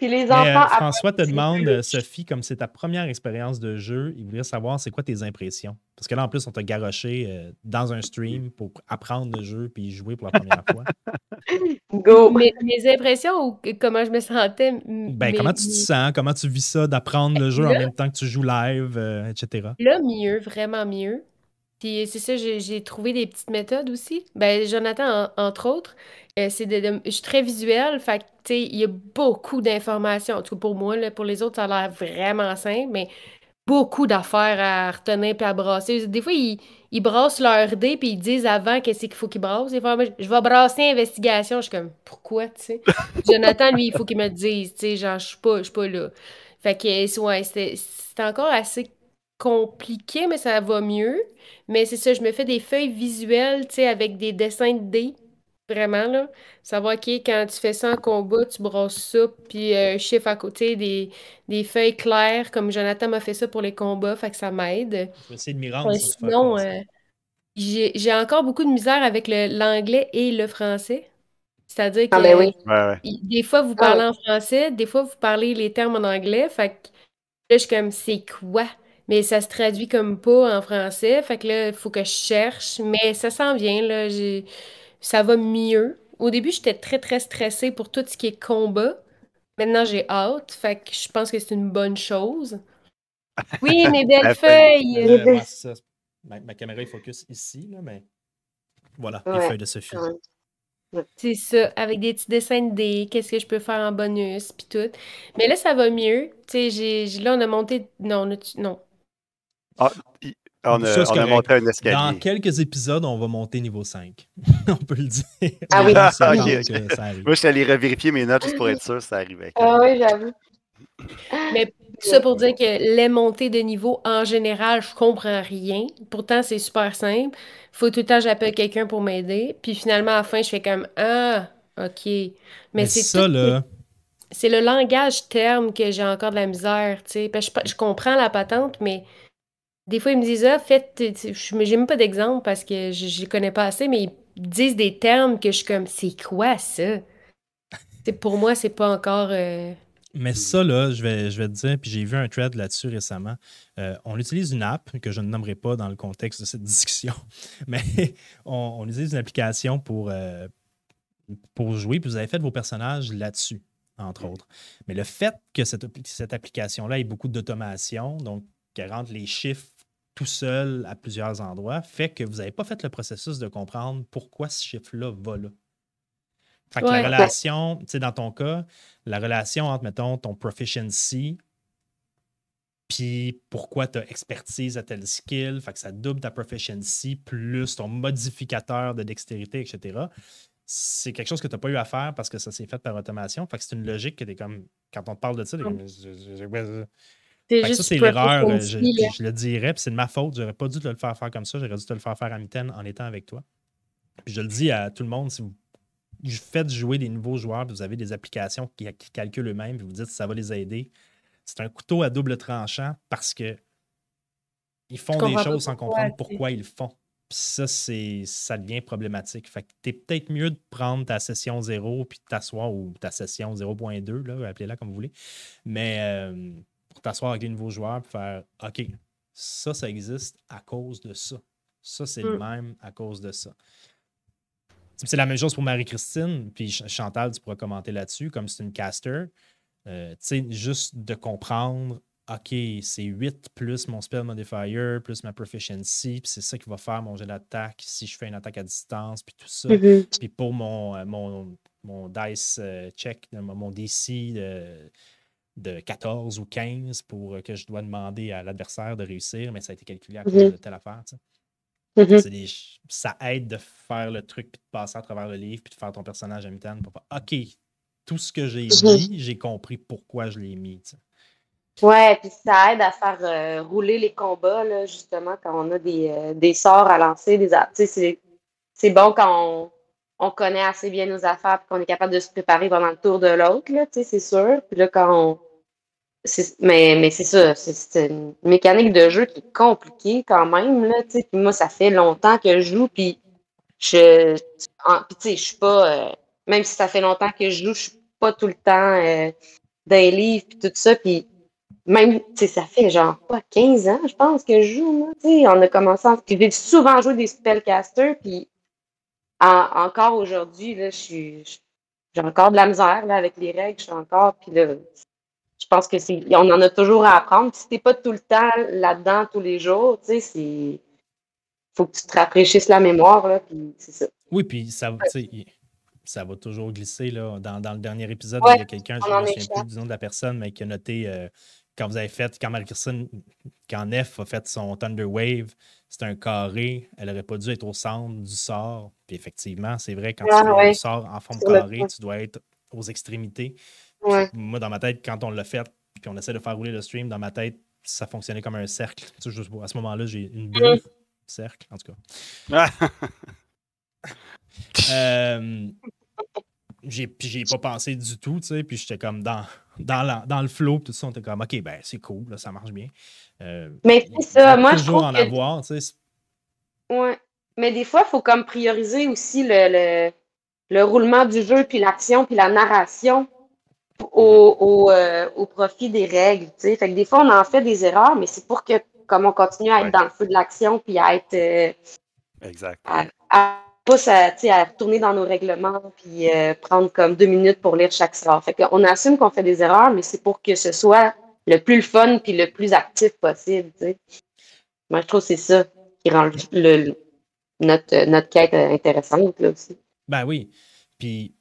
S3: Puis les
S1: Mais,
S3: enfants.
S1: euh,
S3: après,
S1: François te demande, euh, Sophie, comme c'est ta première expérience de jeu, il voudrait savoir c'est quoi tes impressions? Parce que là, en plus, on t'a garoché euh, dans un stream pour apprendre le jeu puis y jouer pour la première fois.
S3: Go!
S4: Mes, mes impressions ou comment je me sentais.
S1: Ben,
S4: mes-
S1: comment tu te sens? Comment tu vis ça d'apprendre le jeu en même temps que tu joues live, euh, etc.
S4: Là, mieux, vraiment mieux. Puis c'est ça, j'ai trouvé des petites méthodes aussi. Ben, Jonathan, en- entre autres, euh, c'est de, de- je suis très visuelle, fait que, tu sais, il y a beaucoup d'informations. En tout cas, pour moi, là, pour les autres, ça a l'air vraiment simple, mais beaucoup d'affaires à retenir puis à brasser. Des fois, ils, ils brassent leur dé puis ils disent avant qu'est-ce qu'il faut qu'ils brassent. Des fois, moi, je vais brasser investigation. Je suis comme, pourquoi, tu sais? Jonathan, lui, il faut qu'il me le dise, tu sais, genre, je suis pas, je suis pas là. Fait que, ouais, c'était encore assez compliqué, mais ça va mieux. Mais c'est ça, je me fais des feuilles visuelles, tu sais, avec des dessins de dés. Vraiment, là. Savoir, OK, quand tu fais ça en combat, tu brasses ça, puis euh, chiffre à côté, des, des feuilles claires, comme Jonathan m'a fait ça pour les combats, fait que ça m'aide.
S1: Je vais essayer de
S4: sinon, euh, j'ai j'ai encore beaucoup de misère avec le- l'anglais et le français. C'est-à-dire que
S3: Ah, ben oui.
S2: Ouais, ouais.
S4: il- des fois, vous
S3: Ah
S4: parlez en français, des fois, vous parlez les termes en anglais. Fait que là, je suis comme, c'est quoi? Mais ça se traduit comme pas en français. Fait que là, il faut que je cherche. Mais ça s'en vient, là. J'ai... Ça va mieux. Au début, j'étais très, très stressée pour tout ce qui est combat. Maintenant, j'ai hâte. Fait que je pense que c'est une bonne chose. Oui, mes belles
S2: La
S4: feuilles!
S1: Euh, ouais, c'est ça. Ma, ma caméra est focus ici, là, mais voilà, les feuilles de Sophie.
S3: Ouais.
S4: C'est ça, avec des petits dessins de dés, qu'est-ce que je peux faire en bonus, puis tout. Mais là, ça va mieux. Tu sais, là, on a monté... Non, on a- non.
S2: Ah, il- on a, on monté un
S1: Dans
S2: escalier.
S1: quelques épisodes, on va monter niveau 5. on peut le dire.
S3: Ah oui.
S1: Ça arrive.
S2: Moi, je suis allé revérifier mes notes juste pour être sûr que ça arrivait.
S3: Ah oui, j'avoue.
S4: Mais tout ça pour dire que les montées de niveau, en général, je comprends rien. Pourtant, c'est super simple. Faut tout le temps que j'appelle quelqu'un pour m'aider. Puis finalement, à la fin, je fais comme Ah, OK. Mais,
S1: Mais
S4: c'est
S1: ça,
S4: tout-
S1: là,
S4: c'est le langage terme que j'ai encore de la misère, tu sais. Je, je comprends la patente, mais des fois, ils me disent, ah, faites, même pas d'exemple parce que je ne connais pas assez, mais ils disent des termes que je suis comme, c'est quoi ça? pour moi, c'est pas encore. Euh,
S1: mais ça, là, je vais, je vais te dire, puis j'ai vu un thread là-dessus récemment. Euh, on utilise une app que je ne nommerai pas dans le contexte de cette discussion, mais on, utilise une application pour, euh, pour jouer, puis vous avez fait vos personnages là-dessus, entre autres. Mais le fait que cette, cette application-là ait beaucoup d'automation, donc qu'elle rentre les chiffres tout seul à plusieurs endroits, fait que vous n'avez pas fait le processus de comprendre pourquoi ce chiffre-là va là. Fait que la relation, tu sais, dans ton cas, la relation entre, mettons, ton proficiency puis pourquoi tu as expertise à tel skill, fait que ça double ta proficiency plus ton modificateur de dextérité, etc. C'est quelque chose que tu n'as pas eu à faire parce que ça s'est fait par automation. Fait que c'est une logique que tu es comme. Quand on te parle de ça, tu comme. Ça, c'est l'erreur, euh, je, je, le dirais, puis c'est de ma faute. J'aurais pas dû te le faire faire comme ça. J'aurais dû te le faire faire à mitaine en étant avec toi. Puis je le dis à tout le monde, si vous faites jouer des nouveaux joueurs, vous avez des applications qui, calculent eux-mêmes, puis vous dites que ça va les aider. C'est un couteau à double tranchant parce que ils font des choses sans comprendre pourquoi ils le font. Puis ça, c'est, ça devient problématique. Fait que t'es peut-être mieux de prendre ta session 0 puis de t'asseoir, ou ta session 0.2, là, appelez-la comme vous voulez. Mais euh, pour t'asseoir avec des nouveaux joueurs et faire OK, ça, ça existe à cause de ça. Ça, c'est le mm. même à cause de ça. C'est la même chose pour Marie-Christine, puis Chantal, tu pourras commenter là-dessus, comme c'est une caster. Euh, tu sais, juste de comprendre, OK, c'est 8 plus mon spell modifier, plus ma proficiency, puis c'est ça qui va faire mon jet d'attaque si je fais une attaque à distance, puis tout ça. Mm-hmm. Puis pour mon, euh, mon, mon dice euh, check, mon DC de, de 14 ou 15 pour que je dois demander à l'adversaire de réussir, mais ça a été calculé à cause mm-hmm. de telle affaire. Mm-hmm. ça aide de faire le truc, puis de passer à travers le livre, puis de faire ton personnage à mi-temps pour OK, tout ce que j'ai mm-hmm. mis, j'ai compris pourquoi je l'ai mis.
S3: Ouais, puis ça aide à faire euh, rouler les combats, là, justement, quand on a des, euh, des sorts à lancer. Des, c'est bon quand on, connaît assez bien nos affaires et qu'on est capable de se préparer pendant le tour de l'autre, c'est sûr. Puis là, quand on, mais, mais c'est ça, c'est une mécanique de jeu qui est compliquée quand même. Là, puis moi, ça fait longtemps que je joue, puis je je suis pas. Euh, même si ça fait longtemps que je joue, je suis pas tout le temps euh, dans les livres puis tout ça. Puis même, ça fait genre pas 15 ans, je pense, que je joue. Moi, on a commencé à. j'ai souvent joué des spellcasters, puis encore aujourd'hui, là, je suis. J'ai encore de la misère là, avec les règles, je suis encore. Puis là, je pense que c'est, on en a toujours à apprendre. si t'es pas tout le temps là-dedans tous les jours, tu sais, c'est, faut que tu te rafraîchisses la mémoire, là, puis c'est ça.
S1: Oui, puis ça, ça va toujours glisser, là. Dans, dans le dernier épisode, il y a quelqu'un, je ne me souviens plus du nom de la personne, mais qui a noté, euh, quand vous avez fait, quand Marcusson, quand Nef a fait son Thunder Wave, c'était un carré, elle n'aurait pas dû être au centre du sort. Puis effectivement, c'est vrai, quand tu fais un sort en forme carré, tu dois être aux extrémités. Moi, dans ma tête, quand on l'a fait, puis on essaie de faire rouler le stream, dans ma tête, ça fonctionnait comme un cercle. à ce moment-là, j'ai une bulle, mm. cercle, en tout cas. euh, j'ai, pas pensé du tout, tu sais, puis j'étais comme dans, dans, dans le flow, tout ça, on était comme, OK, ben c'est cool, ça marche bien.
S3: Euh, mais c'est ça, moi je trouve
S1: en avoir, tu sais.
S3: Ouais. Mais des fois, il faut comme prioriser aussi le, le, le roulement du jeu, puis l'action, puis la narration au, euh, au, profit des règles. Fait que des fois, on en fait des erreurs, mais c'est pour que, comme on continue à être dans le feu de l'action, puis à être. Euh,
S2: exact.
S3: À, pas à, retourner dans nos règlements, puis euh, prendre comme deux minutes pour lire chaque sort. Fait qu'on assume qu'on fait des erreurs, mais c'est pour que ce soit le plus fun puis le plus actif possible. Moi, je trouve que c'est ça qui rend le, notre, notre quête intéressante là aussi.
S1: Ben oui. Puis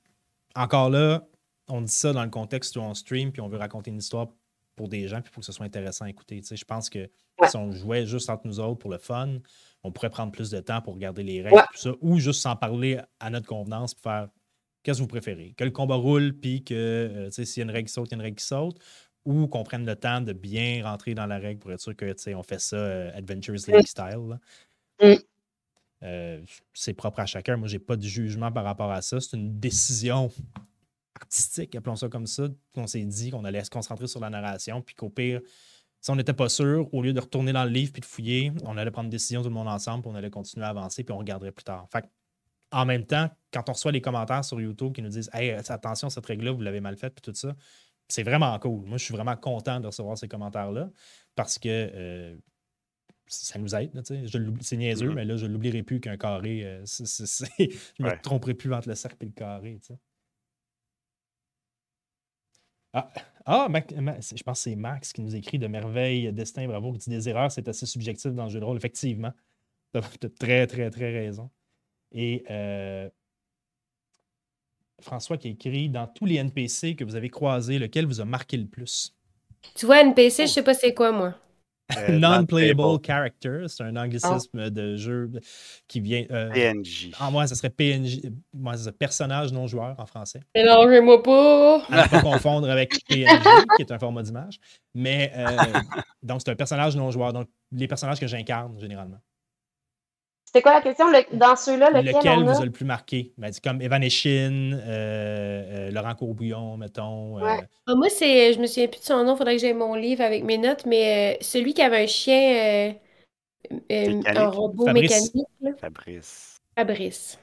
S1: encore là, on dit ça dans le contexte où on stream, puis on veut raconter une histoire pour des gens, puis pour que ce soit intéressant à écouter. je pense que si on jouait juste entre nous autres pour le fun, on pourrait prendre plus de temps pour regarder les règles, tout ça, ou juste s'en parler à notre convenance, pour faire qu'est-ce que vous préférez? Que le combat roule, puis que euh, s'il y a une règle qui saute, il y a une règle qui saute, ou qu'on prenne le temps de bien rentrer dans la règle pour être sûr que on fait ça euh, Adventures League style. Mm. Euh, c'est propre à chacun. Moi, j'ai pas de jugement par rapport à ça. C'est une décision artistique, appelons ça comme ça, qu'on s'est dit qu'on allait se concentrer sur la narration, puis qu'au pire, si on n'était pas sûr, au lieu de retourner dans le livre puis de fouiller, on allait prendre une décision tout le monde ensemble, puis on allait continuer à avancer, puis on regarderait plus tard. Fait en même temps, quand on reçoit les commentaires sur YouTube qui nous disent Hey, attention, cette règle-là, vous l'avez mal faite, puis tout ça, c'est vraiment cool. Moi, je suis vraiment content de recevoir ces commentaires-là parce que euh, ça nous aide. C'est niaiseux, mm-hmm. mais là, je ne l'oublierai plus qu'un carré. Euh, je ne me tromperai plus entre le cercle et le carré. Ah, ah je pense que c'est Max qui nous écrit de merveille, destin, bravo, qui dit des erreurs, c'est assez subjectif dans le jeu de rôle. Effectivement, tu as très, très, très raison. Et euh, François qui écrit dans tous les NPC que vous avez croisés, lequel vous a marqué le plus?
S4: Tu vois, NPC, je sais pas c'est quoi, moi.
S1: Euh, Non-playable character, c'est un anglicisme ah. de jeu qui vient.
S2: Euh, PNJ.
S1: En moi, ça serait PNJ. Moi, c'est personnage non joueur en français.
S4: Mélangez-moi pas.
S1: À ne pas confondre avec PNJ, qui est un format d'image. Mais euh, donc, c'est un personnage non joueur. Donc, les personnages que j'incarne généralement.
S3: C'était quoi la question? dans ceux-là, lequel,
S1: lequel vous a le plus marqué? Ben, comme Evan Eshin, euh, euh, Laurent Courbouillon, mettons. Euh.
S4: Ah, moi, c'est, je me souviens plus de son nom, il faudrait que j'aie mon livre avec mes notes, mais celui qui avait un chien, un robot mécanique.
S2: Fabrice.
S4: Fabrice.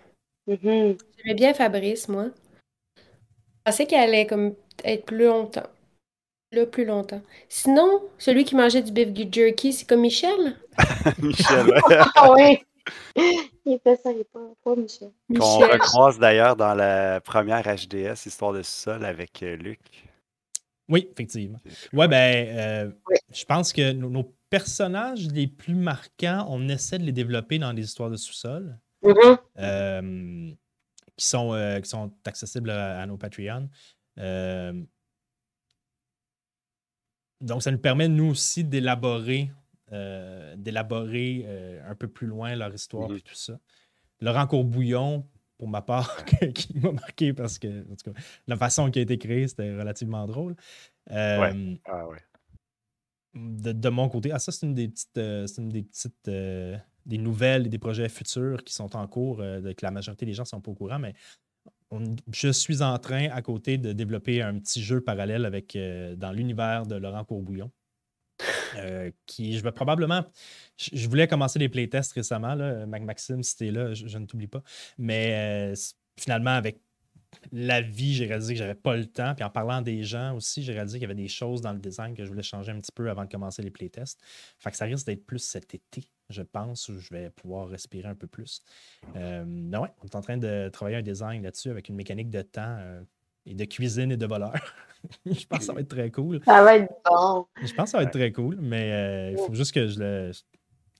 S3: Mm-hmm.
S4: J'aimais bien Fabrice, moi. Je pensais qu'elle allait comme être plus longtemps. Là, plus longtemps. Sinon, celui qui mangeait du beef jerky, c'est comme Michel?
S2: Michel,
S3: ah oui! Il fait ça, il pas, pas Michel.
S2: Qu'on recroise d'ailleurs dans la première HDS, Histoire de sol avec euh, Luc.
S1: Oui, effectivement. Ouais, ben, euh, je pense que nos, personnages les plus marquants, on essaie de les développer dans les histoires de sous-sol.
S3: Mm-hmm.
S1: Euh, qui, sont, qui sont accessibles à, nos Patreons. donc, ça nous permet, nous aussi, d'élaborer euh, d'élaborer euh, un peu plus loin leur histoire et tout ça. Laurent Courbouillon, pour ma part, qui m'a marqué parce que la façon qui a été créée, c'était relativement drôle.
S2: Euh, ah,
S1: de, mon côté, ah, ça, c'est une des petites, une des, petites des nouvelles et des projets futurs qui sont en cours, que la majorité des gens ne sont pas au courant, mais je suis en train, à côté, de développer un petit jeu parallèle avec, dans l'univers de Laurent Courbouillon. Euh, qui, je vais probablement. Je, voulais commencer les playtests récemment, là, Mac Maxime, si t'es là, je, ne t'oublie pas. Mais euh, finalement, avec la vie, j'ai réalisé que j'avais pas le temps. Puis en parlant des gens aussi, j'ai réalisé qu'il y avait des choses dans le design que je voulais changer un petit peu avant de commencer les playtests. Fait que ça risque d'être plus cet été, je pense, où je vais pouvoir respirer un peu plus. Euh, mais ouais, on est en train de travailler un design là-dessus avec une mécanique de temps et de cuisine et de voleur. je pense que ça va être très cool.
S3: Ça va être bon.
S1: Je pense que ça va être très cool, mais euh, il faut juste que je le.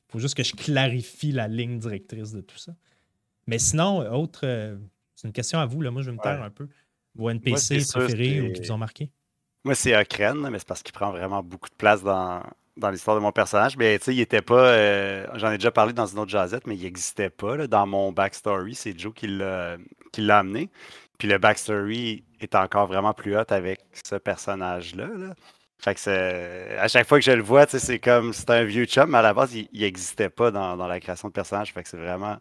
S1: faut juste que je clarifie la ligne directrice de tout ça. Mais sinon, autre. Euh, c'est une question à vous, là. Moi, je vais me taire un peu. Vos NPC préférés ou qui vous ont marqué?
S2: Moi, c'est Okren, mais c'est parce qu'il prend vraiment beaucoup de place dans, dans l'histoire de mon personnage. Mais tu sais, il était pas. Euh, j'en ai déjà parlé dans une autre jazette, mais il n'existait pas dans mon backstory. C'est Joe qui l'a amené. Puis le backstory est encore vraiment plus hot avec ce personnage-là. Fait que c'est. À chaque fois que je le vois, c'est comme. C'est un vieux chum, mais à la base, il n'existait pas dans, la création de personnage. Fait que c'est vraiment.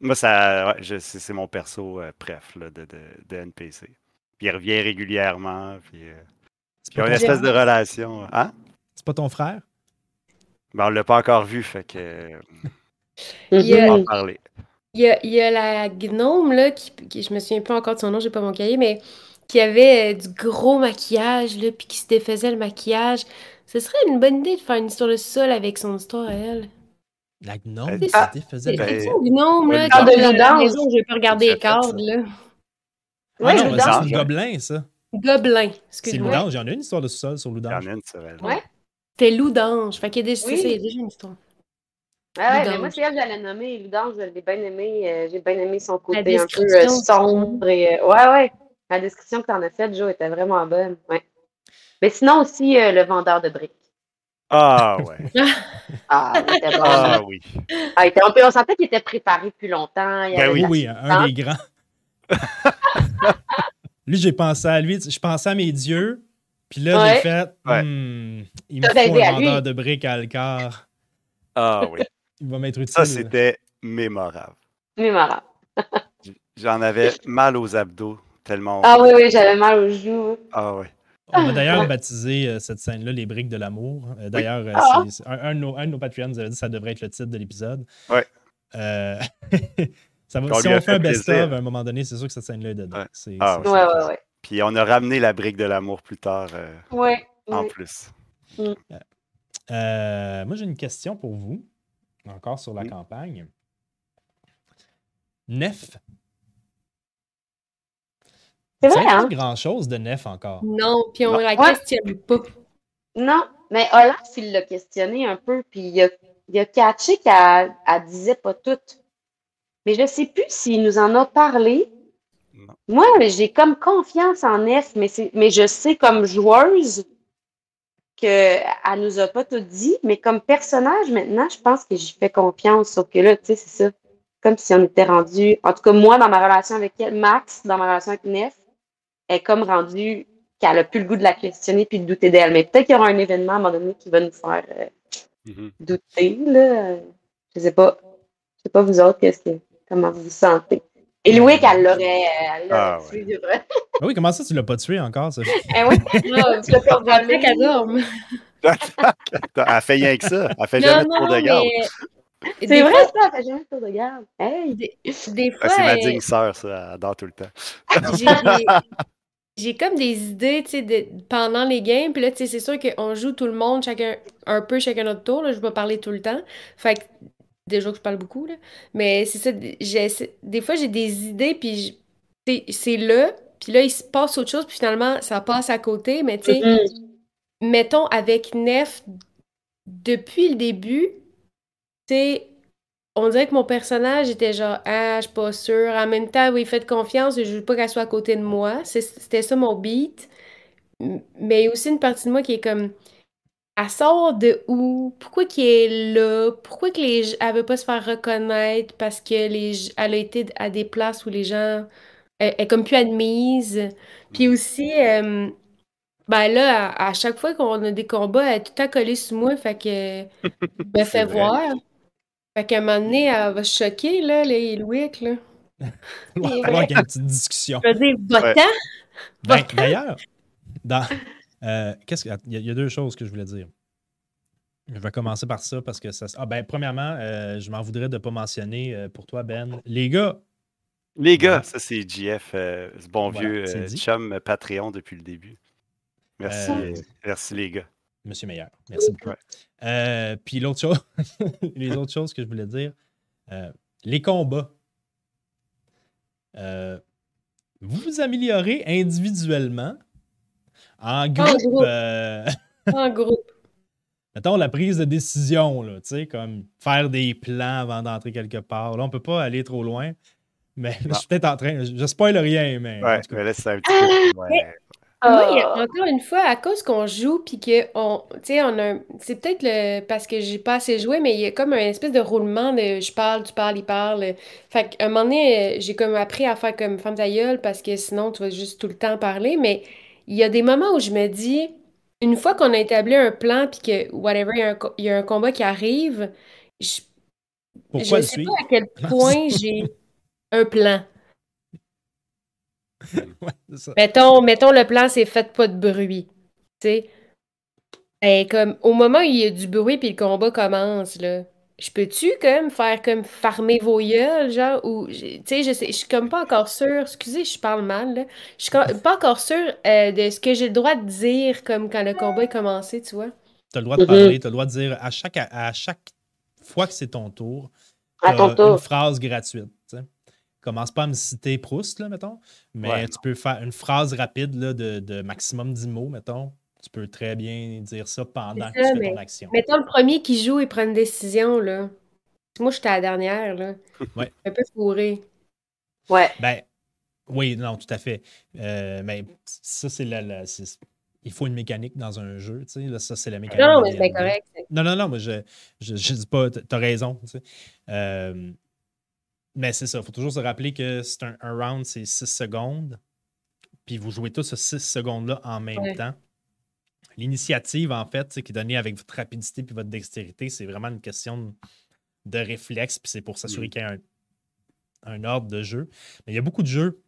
S2: Moi, ça, c'est mon perso euh, préf de, de, NPC. Puis il revient régulièrement. Puis, euh, il y a une espèce de relation. Hein?
S1: C'est pas ton frère?
S2: Ben, on l'a pas encore vu, fait que.
S4: on va
S2: en parler.
S4: Il y a, la gnome, là, qui, qui, je me souviens pas encore de son nom, j'ai pas mon cahier, mais qui avait euh, du gros maquillage, là, puis qui se défaisait le maquillage. Ce serait une bonne idée de faire une histoire de sol avec son histoire à elle.
S1: La gnome qui se défaisait
S4: le maquillage. C'est gnome, là, qui de la maison, j'ai pas regardé les cartes, là.
S1: Ouais, non, c'est un gobelin, ça.
S4: Gobelin,
S1: excuse-moi. C'est Loudange, il y en a une histoire de sol sur Loudange.
S2: Il y en a une, c'est vrai.
S4: Ouais. C'était Loudange, fait qu'il y a déjà, oui. déjà une histoire.
S3: Ah ouais, mais moi, c'est elle, j'allais nommer. Loudange, je l'ai bien aimé. Euh, j'ai bien aimé son côté un peu euh, sombre. Et, euh, ouais, ouais. La description que tu en as faite, Joe, était vraiment bonne. Ouais. Mais sinon aussi, le vendeur de briques.
S2: Ah, ouais.
S3: ah, il était bon.
S2: Ah, oui.
S3: Ah, il était, on, sentait qu'il était préparé depuis longtemps.
S1: Il ben oui, oui, un des grands. lui, j'ai pensé à lui. Je pensais à mes dieux. Puis là, j'ai fait, hmm, il me faut un vendeur de briques à Alcar.
S2: Ah oui.
S1: Il va m'être utile.
S2: Ça, c'était mémorable.
S3: Mémorable.
S2: J'en avais mal aux abdos tellement.
S3: Ah oui, oui, j'avais mal aux joues.
S2: Ah ouais.
S1: On a d'ailleurs baptisé euh, cette scène-là les briques de l'amour. Euh, d'ailleurs,
S3: Ah.
S1: un, un de nos, un de nos Patreons nous avait dit que ça devrait être le titre de l'épisode.
S2: Ouais.
S1: Euh, ça va,
S2: On
S1: si on fait
S2: fait
S1: un best-of, à un moment donné, c'est sûr que cette scène-là est dedans.
S2: Ouais.
S1: C'est-
S2: Ah
S1: c'est-
S3: Ouais, ouais, ouais.
S2: Puis on a ramené la brique de l'amour plus tard euh,
S3: Ouais.
S2: en plus.
S1: Euh, moi, j'ai une question pour vous, encore sur la
S2: Oui.
S1: campagne. Nef.
S3: C'est vrai, hein?
S1: pas grand-chose de Nef encore.
S4: Non, puis on
S2: Non.
S4: la
S3: Ouais.
S4: questionne pas.
S3: Non, mais Olaf, il l'a questionné un peu, puis il a, il a catché qu'elle elle disait pas tout. Mais je sais plus s'il nous en a parlé.
S2: Non.
S3: Moi, j'ai comme confiance en F, mais, c'est- mais je sais comme joueuse qu'elle nous a pas tout dit, mais comme personnage, maintenant, je pense que j'y fais confiance. Sauf que là, tu sais, c'est ça. Comme si on était rendu, en tout cas, moi, dans ma relation avec elle, Max, dans ma relation avec Nef, est comme rendu qu'elle a plus le goût de la questionner puis de douter d'elle. Mais peut-être qu'il y aura un événement à un moment donné qui va nous faire euh,
S2: Mhm.
S3: douter, là. Je sais pas. Je sais pas vous autres, qu'est-ce que, comment vous vous sentez. Et Louis, elle l'aurait, elle l'aurait
S2: Ah,
S3: tué de vrai.
S1: Ah oui, comment ça, tu l'as pas tué encore? Sophie?
S3: Eh oui, tu l'as pas volé.
S4: qu'elle dorme.
S2: Elle fait rien que ça. Elle fait
S4: Non,
S2: jamais de tour de garde.
S4: mais.
S3: C'est vrai,
S4: fois,
S3: ça, elle fait jamais le tour de garde. Hey!
S4: des, des
S2: Ah,
S4: fois,
S2: c'est ma
S4: euh,
S2: digne sœur, ça. Elle adore tout le temps.
S4: j'ai comme des idées, tu sais, de- pendant les games. Puis là, tu sais, c'est sûr qu'on joue tout le monde, chacun, un peu chacun notre tour. Là, je vais pas parler tout le temps. Fait que, déjà que je parle beaucoup, là. Mais c'est ça, j'ai- des fois, j'ai des idées, puis c'est là. Puis là, il se passe autre chose, puis finalement, ça passe à côté. Mais tu sais,
S3: Mhm.
S4: mettons, avec Nef, depuis le début, tu sais, on dirait que mon personnage était genre, ah, je suis pas sûre. En même temps, oui, faites confiance, je veux pas qu'elle soit à côté de moi. C'était ça mon beat. Mais il y a aussi une partie de moi qui est comme, elle sort de où? Pourquoi qu'elle est là? Pourquoi que les, elle veut pas se faire reconnaître parce que les, elle a été à des places où les gens, elle, elle est comme plus admise? Puis aussi, euh, ben là, à, à chaque fois qu'on a des combats, elle est tout le temps collée sur moi, fait que me
S2: C'est
S4: fait
S2: vrai.
S4: voir. Fait qu'à un moment donné, elle va se choquer, là, les Louis, là.
S1: Il y ait une petite discussion.
S4: Je veux dire, va-t'en!
S1: Ben, D'ailleurs, dans, euh, qu'est-ce que- il y, a- il y a deux choses que je voulais dire. Je vais commencer par ça parce que ça. Ah, ben, premièrement, euh, je m'en voudrais de ne pas mentionner euh, pour toi, Ben. Les gars,
S2: Les gars,
S1: Ouais.
S2: ça c'est JF, euh, ce bon
S1: Voilà,
S2: vieux chum Patreon depuis le début. Merci, merci les gars.
S1: Monsieur Meilleur, merci beaucoup.
S2: Ouais.
S1: Puis l'autre chose, les autres choses que je voulais dire, les combats. Vous vous améliorez individuellement en groupe.
S4: groupe.
S1: euh,
S4: En groupe.
S1: mettons la prise de décision, là, tu sais, comme faire des plans avant d'entrer quelque part. Là, on peut pas aller trop loin. Mais je suis peut-être en train. Je spoil rien, mais.
S2: Ouais, mais là c'est un petit peu. Ouais.
S4: Moi, il y a-
S3: Ah.
S4: encore une fois, à cause qu'on joue, puis que on, tu sais, on a, un- c'est peut-être le, parce que j'ai pas assez joué, mais il y a comme un espèce de roulement de je parle, tu parles, il parle. Fait qu'à un moment donné, euh, j'ai comme appris à faire comme femme ta gueule, parce que sinon, tu vas juste tout le temps parler, mais il y a des moments où je me dis, une fois qu'on a établi un plan, puis que, whatever, il y a un, co- il y a un combat qui arrive, je,
S1: le
S4: sais pas à quel point j'ai un plan.
S1: Ouais, c'est ça.
S4: Mettons, mettons le plan, c'est faites pas de bruit. Tu sais. Et comme au moment où il y a du bruit puis le combat commence, là, je peux-tu comme faire comme farmer vos gueules, genre, ou tu sais, je sais, je suis comme pas encore sûre, excusez, je parle mal, là. Je suis pas encore sûre euh, de ce que j'ai le droit de dire comme quand le combat est commencé, tu vois.
S1: Tu as le droit de
S3: Mhm.
S1: parler, tu as le droit de dire à chaque, à chaque fois que c'est ton tour,
S3: À ton
S1: t'as
S3: tour.
S1: une phrase gratuite. tu sais. Commence pas à me citer Proust, là, mettons, mais
S2: Ouais,
S1: tu peux faire une phrase rapide là, de, de maximum 10 mots, mettons. Tu peux très bien dire ça pendant
S4: C'est
S1: que
S4: ça,
S1: tu fais
S4: mais-
S1: ton action.
S4: Mettons le premier qui joue et prend une décision, là. Moi, j'étais la dernière, là.
S1: Ouais.
S4: Un peu fourrée.
S3: Ouais.
S1: Ben, oui, non, tout à fait. Euh, mais ça, c'est la, Il faut une mécanique dans un jeu, tu sais. Là, ça, c'est la mécanique.
S4: Non, mais c'est correct.
S1: Non, non, non, moi, je, je, je dis pas, t'as raison. tu sais. Euh, mais c'est ça, il faut toujours se rappeler que c'est un, un round, c'est 6 secondes. Puis vous jouez tous ce 6 secondes-là en même
S4: Ouais.
S1: temps. L'initiative, en fait, qui est donnée avec votre rapidité puis votre dextérité, c'est vraiment une question de réflexe, puis c'est pour s'assurer
S2: Mm.
S1: qu'il y a un, un ordre de jeu. Mais il y a beaucoup de jeux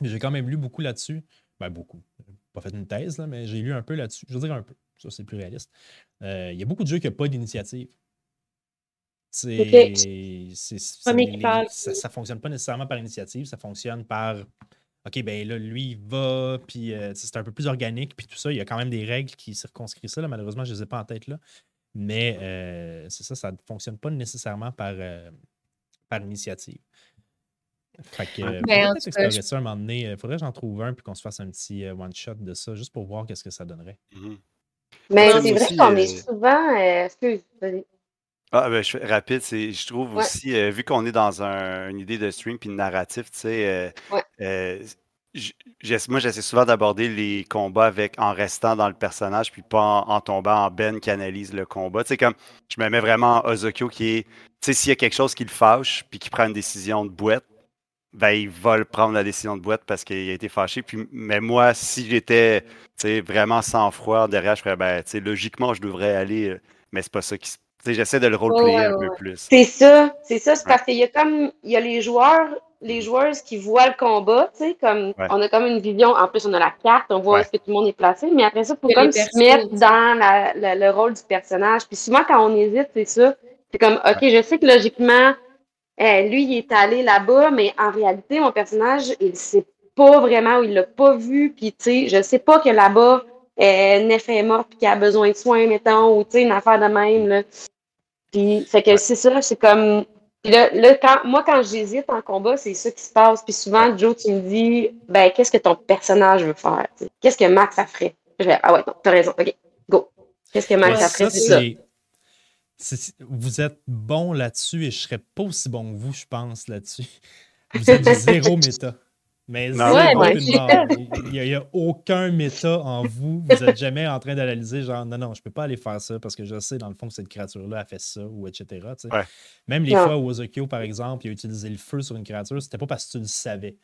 S1: J'ai quand même lu beaucoup là-dessus. Ben, beaucoup. Pas fait une thèse, là, mais j'ai lu un peu là-dessus. Je veux dire un peu. Ça, c'est plus réaliste. Euh, Il y a beaucoup de jeux qui n'ont pas d'initiative. C'est,
S4: parle.
S1: ça, ça fonctionne pas nécessairement par initiative, ça fonctionne par OK, ben là, lui, il va, puis euh, c'est un peu plus organique, puis tout ça. Il y a quand même des règles qui circonscrivent ça. là. Malheureusement, je ne les ai pas en tête là. Mais euh, c'est ça, ça ne fonctionne pas nécessairement par, euh, par initiative. Fait que, euh,
S4: Ben,
S1: peut-être explorer ça un moment donné. Il faudrait que j'en trouve un, puis qu'on se fasse un petit euh, one-shot de ça, juste pour voir qu'est-ce que ça donnerait.
S2: Mhm.
S3: Mais c'est vrai qu'on est souvent. euh, excuse.
S2: Ah, ben, je rapide, c'est, je trouve
S3: Ouais.
S2: aussi, euh, vu qu'on est dans un- une idée de stream puis de narratif, tu sais, euh,
S3: Ouais.
S2: euh, moi, j'essaie souvent d'aborder les combats avec, en restant dans le personnage puis pas en, en tombant en Ben qui analyse le combat. Tu sais, comme, je me mets vraiment en Ozokyo qui est, tu sais, s'il y a quelque chose qui le fâche puis qui prend une décision de boîte, ben, il va le prendre la décision de boîte parce qu'il a été fâché. Puis, mais moi, si j'étais, vraiment sans froid derrière, je ferais, ben, tu sais, logiquement, je devrais aller, mais c'est pas ça qui se sais, j'essaie de le roleplayer
S3: ouais,
S2: un
S3: ouais.
S2: peu plus.
S3: C'est ça, c'est ça, c'est
S2: Ouais.
S3: parce qu'il y a comme il y a les joueurs, les joueuses qui voient le combat, tu sais, comme
S2: Ouais.
S3: on a comme une vision, en plus on a la carte, on voit où est-ce que tout le monde est placé, mais après ça, il faut comme se mettre dans la- la- le rôle du personnage. Puis souvent quand on hésite, c'est ça. C'est comme OK, je sais que logiquement, euh, lui, il est allé là-bas, mais en réalité, mon personnage, il sait pas vraiment ou il l'a pas vu, puis tu sais, je sais pas que là-bas, euh, Nef est morte puis qu'il a besoin de soins, mettons, ou tu sais, une affaire de même, là. Puis, fait que
S2: Ouais.
S3: c'est ça, c'est comme. Puis là, là, quand, moi, quand j'hésite en combat, c'est ça qui se passe. Puis souvent, Joe, tu me dis, ben, qu'est-ce que ton personnage veut faire? Qu'est-ce que Max a ferait? Je vais, ah ouais, non, t'as raison, ok, go. Qu'est-ce que Max
S1: Ouais,
S3: a ferait?
S1: ça,
S3: C'est ça.
S1: c'est- Vous êtes bon là-dessus et je serais pas aussi bon que vous, je pense, là-dessus. Vous êtes du zéro méta. Mais
S2: Non.
S3: Ouais, ouais.
S1: Il n'y a, il y a aucun méta en vous. Vous n'êtes jamais en train d'analyser, genre, non, non, je peux pas aller faire ça parce que je sais, dans le fond, que cette créature-là a fait ça, ou etc. tu sais.
S2: Ouais.
S1: Même les
S3: Non.
S1: fois où Ozokyo, par exemple, il a utilisé le feu sur une créature, c'était pas parce que tu le savais.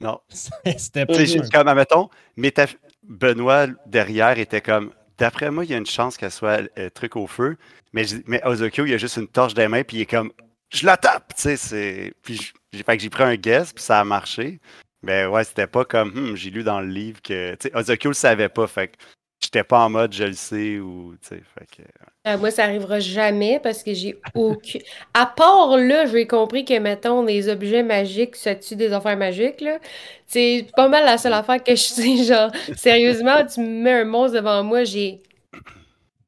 S2: Non.
S1: c'était pas
S2: comme, admettons, métaph- Benoît, derrière, était comme, d'après moi, il y a une chance qu'elle soit euh, truc au feu, mais, mais Ozokyo, il a juste une torche des mains, puis il est comme, je la tape, tu sais, c'est... Puis j- j'ai fait que j'ai pris un guess, puis ça a marché. Mais ouais, c'était pas comme, Hmm, j'ai lu dans le livre que, tu sais, Ozokyo le savait pas, fait que j'étais pas en mode, je le sais, ou, tu sais, fait que...
S4: Euh, moi, ça arrivera jamais parce que j'ai aucune. À part là, j'ai compris que, mettons, des objets magiques, ça tue des affaires magiques, là. C'est pas mal la seule affaire que je sais. Genre, sérieusement, tu me mets un monstre devant moi, j'ai.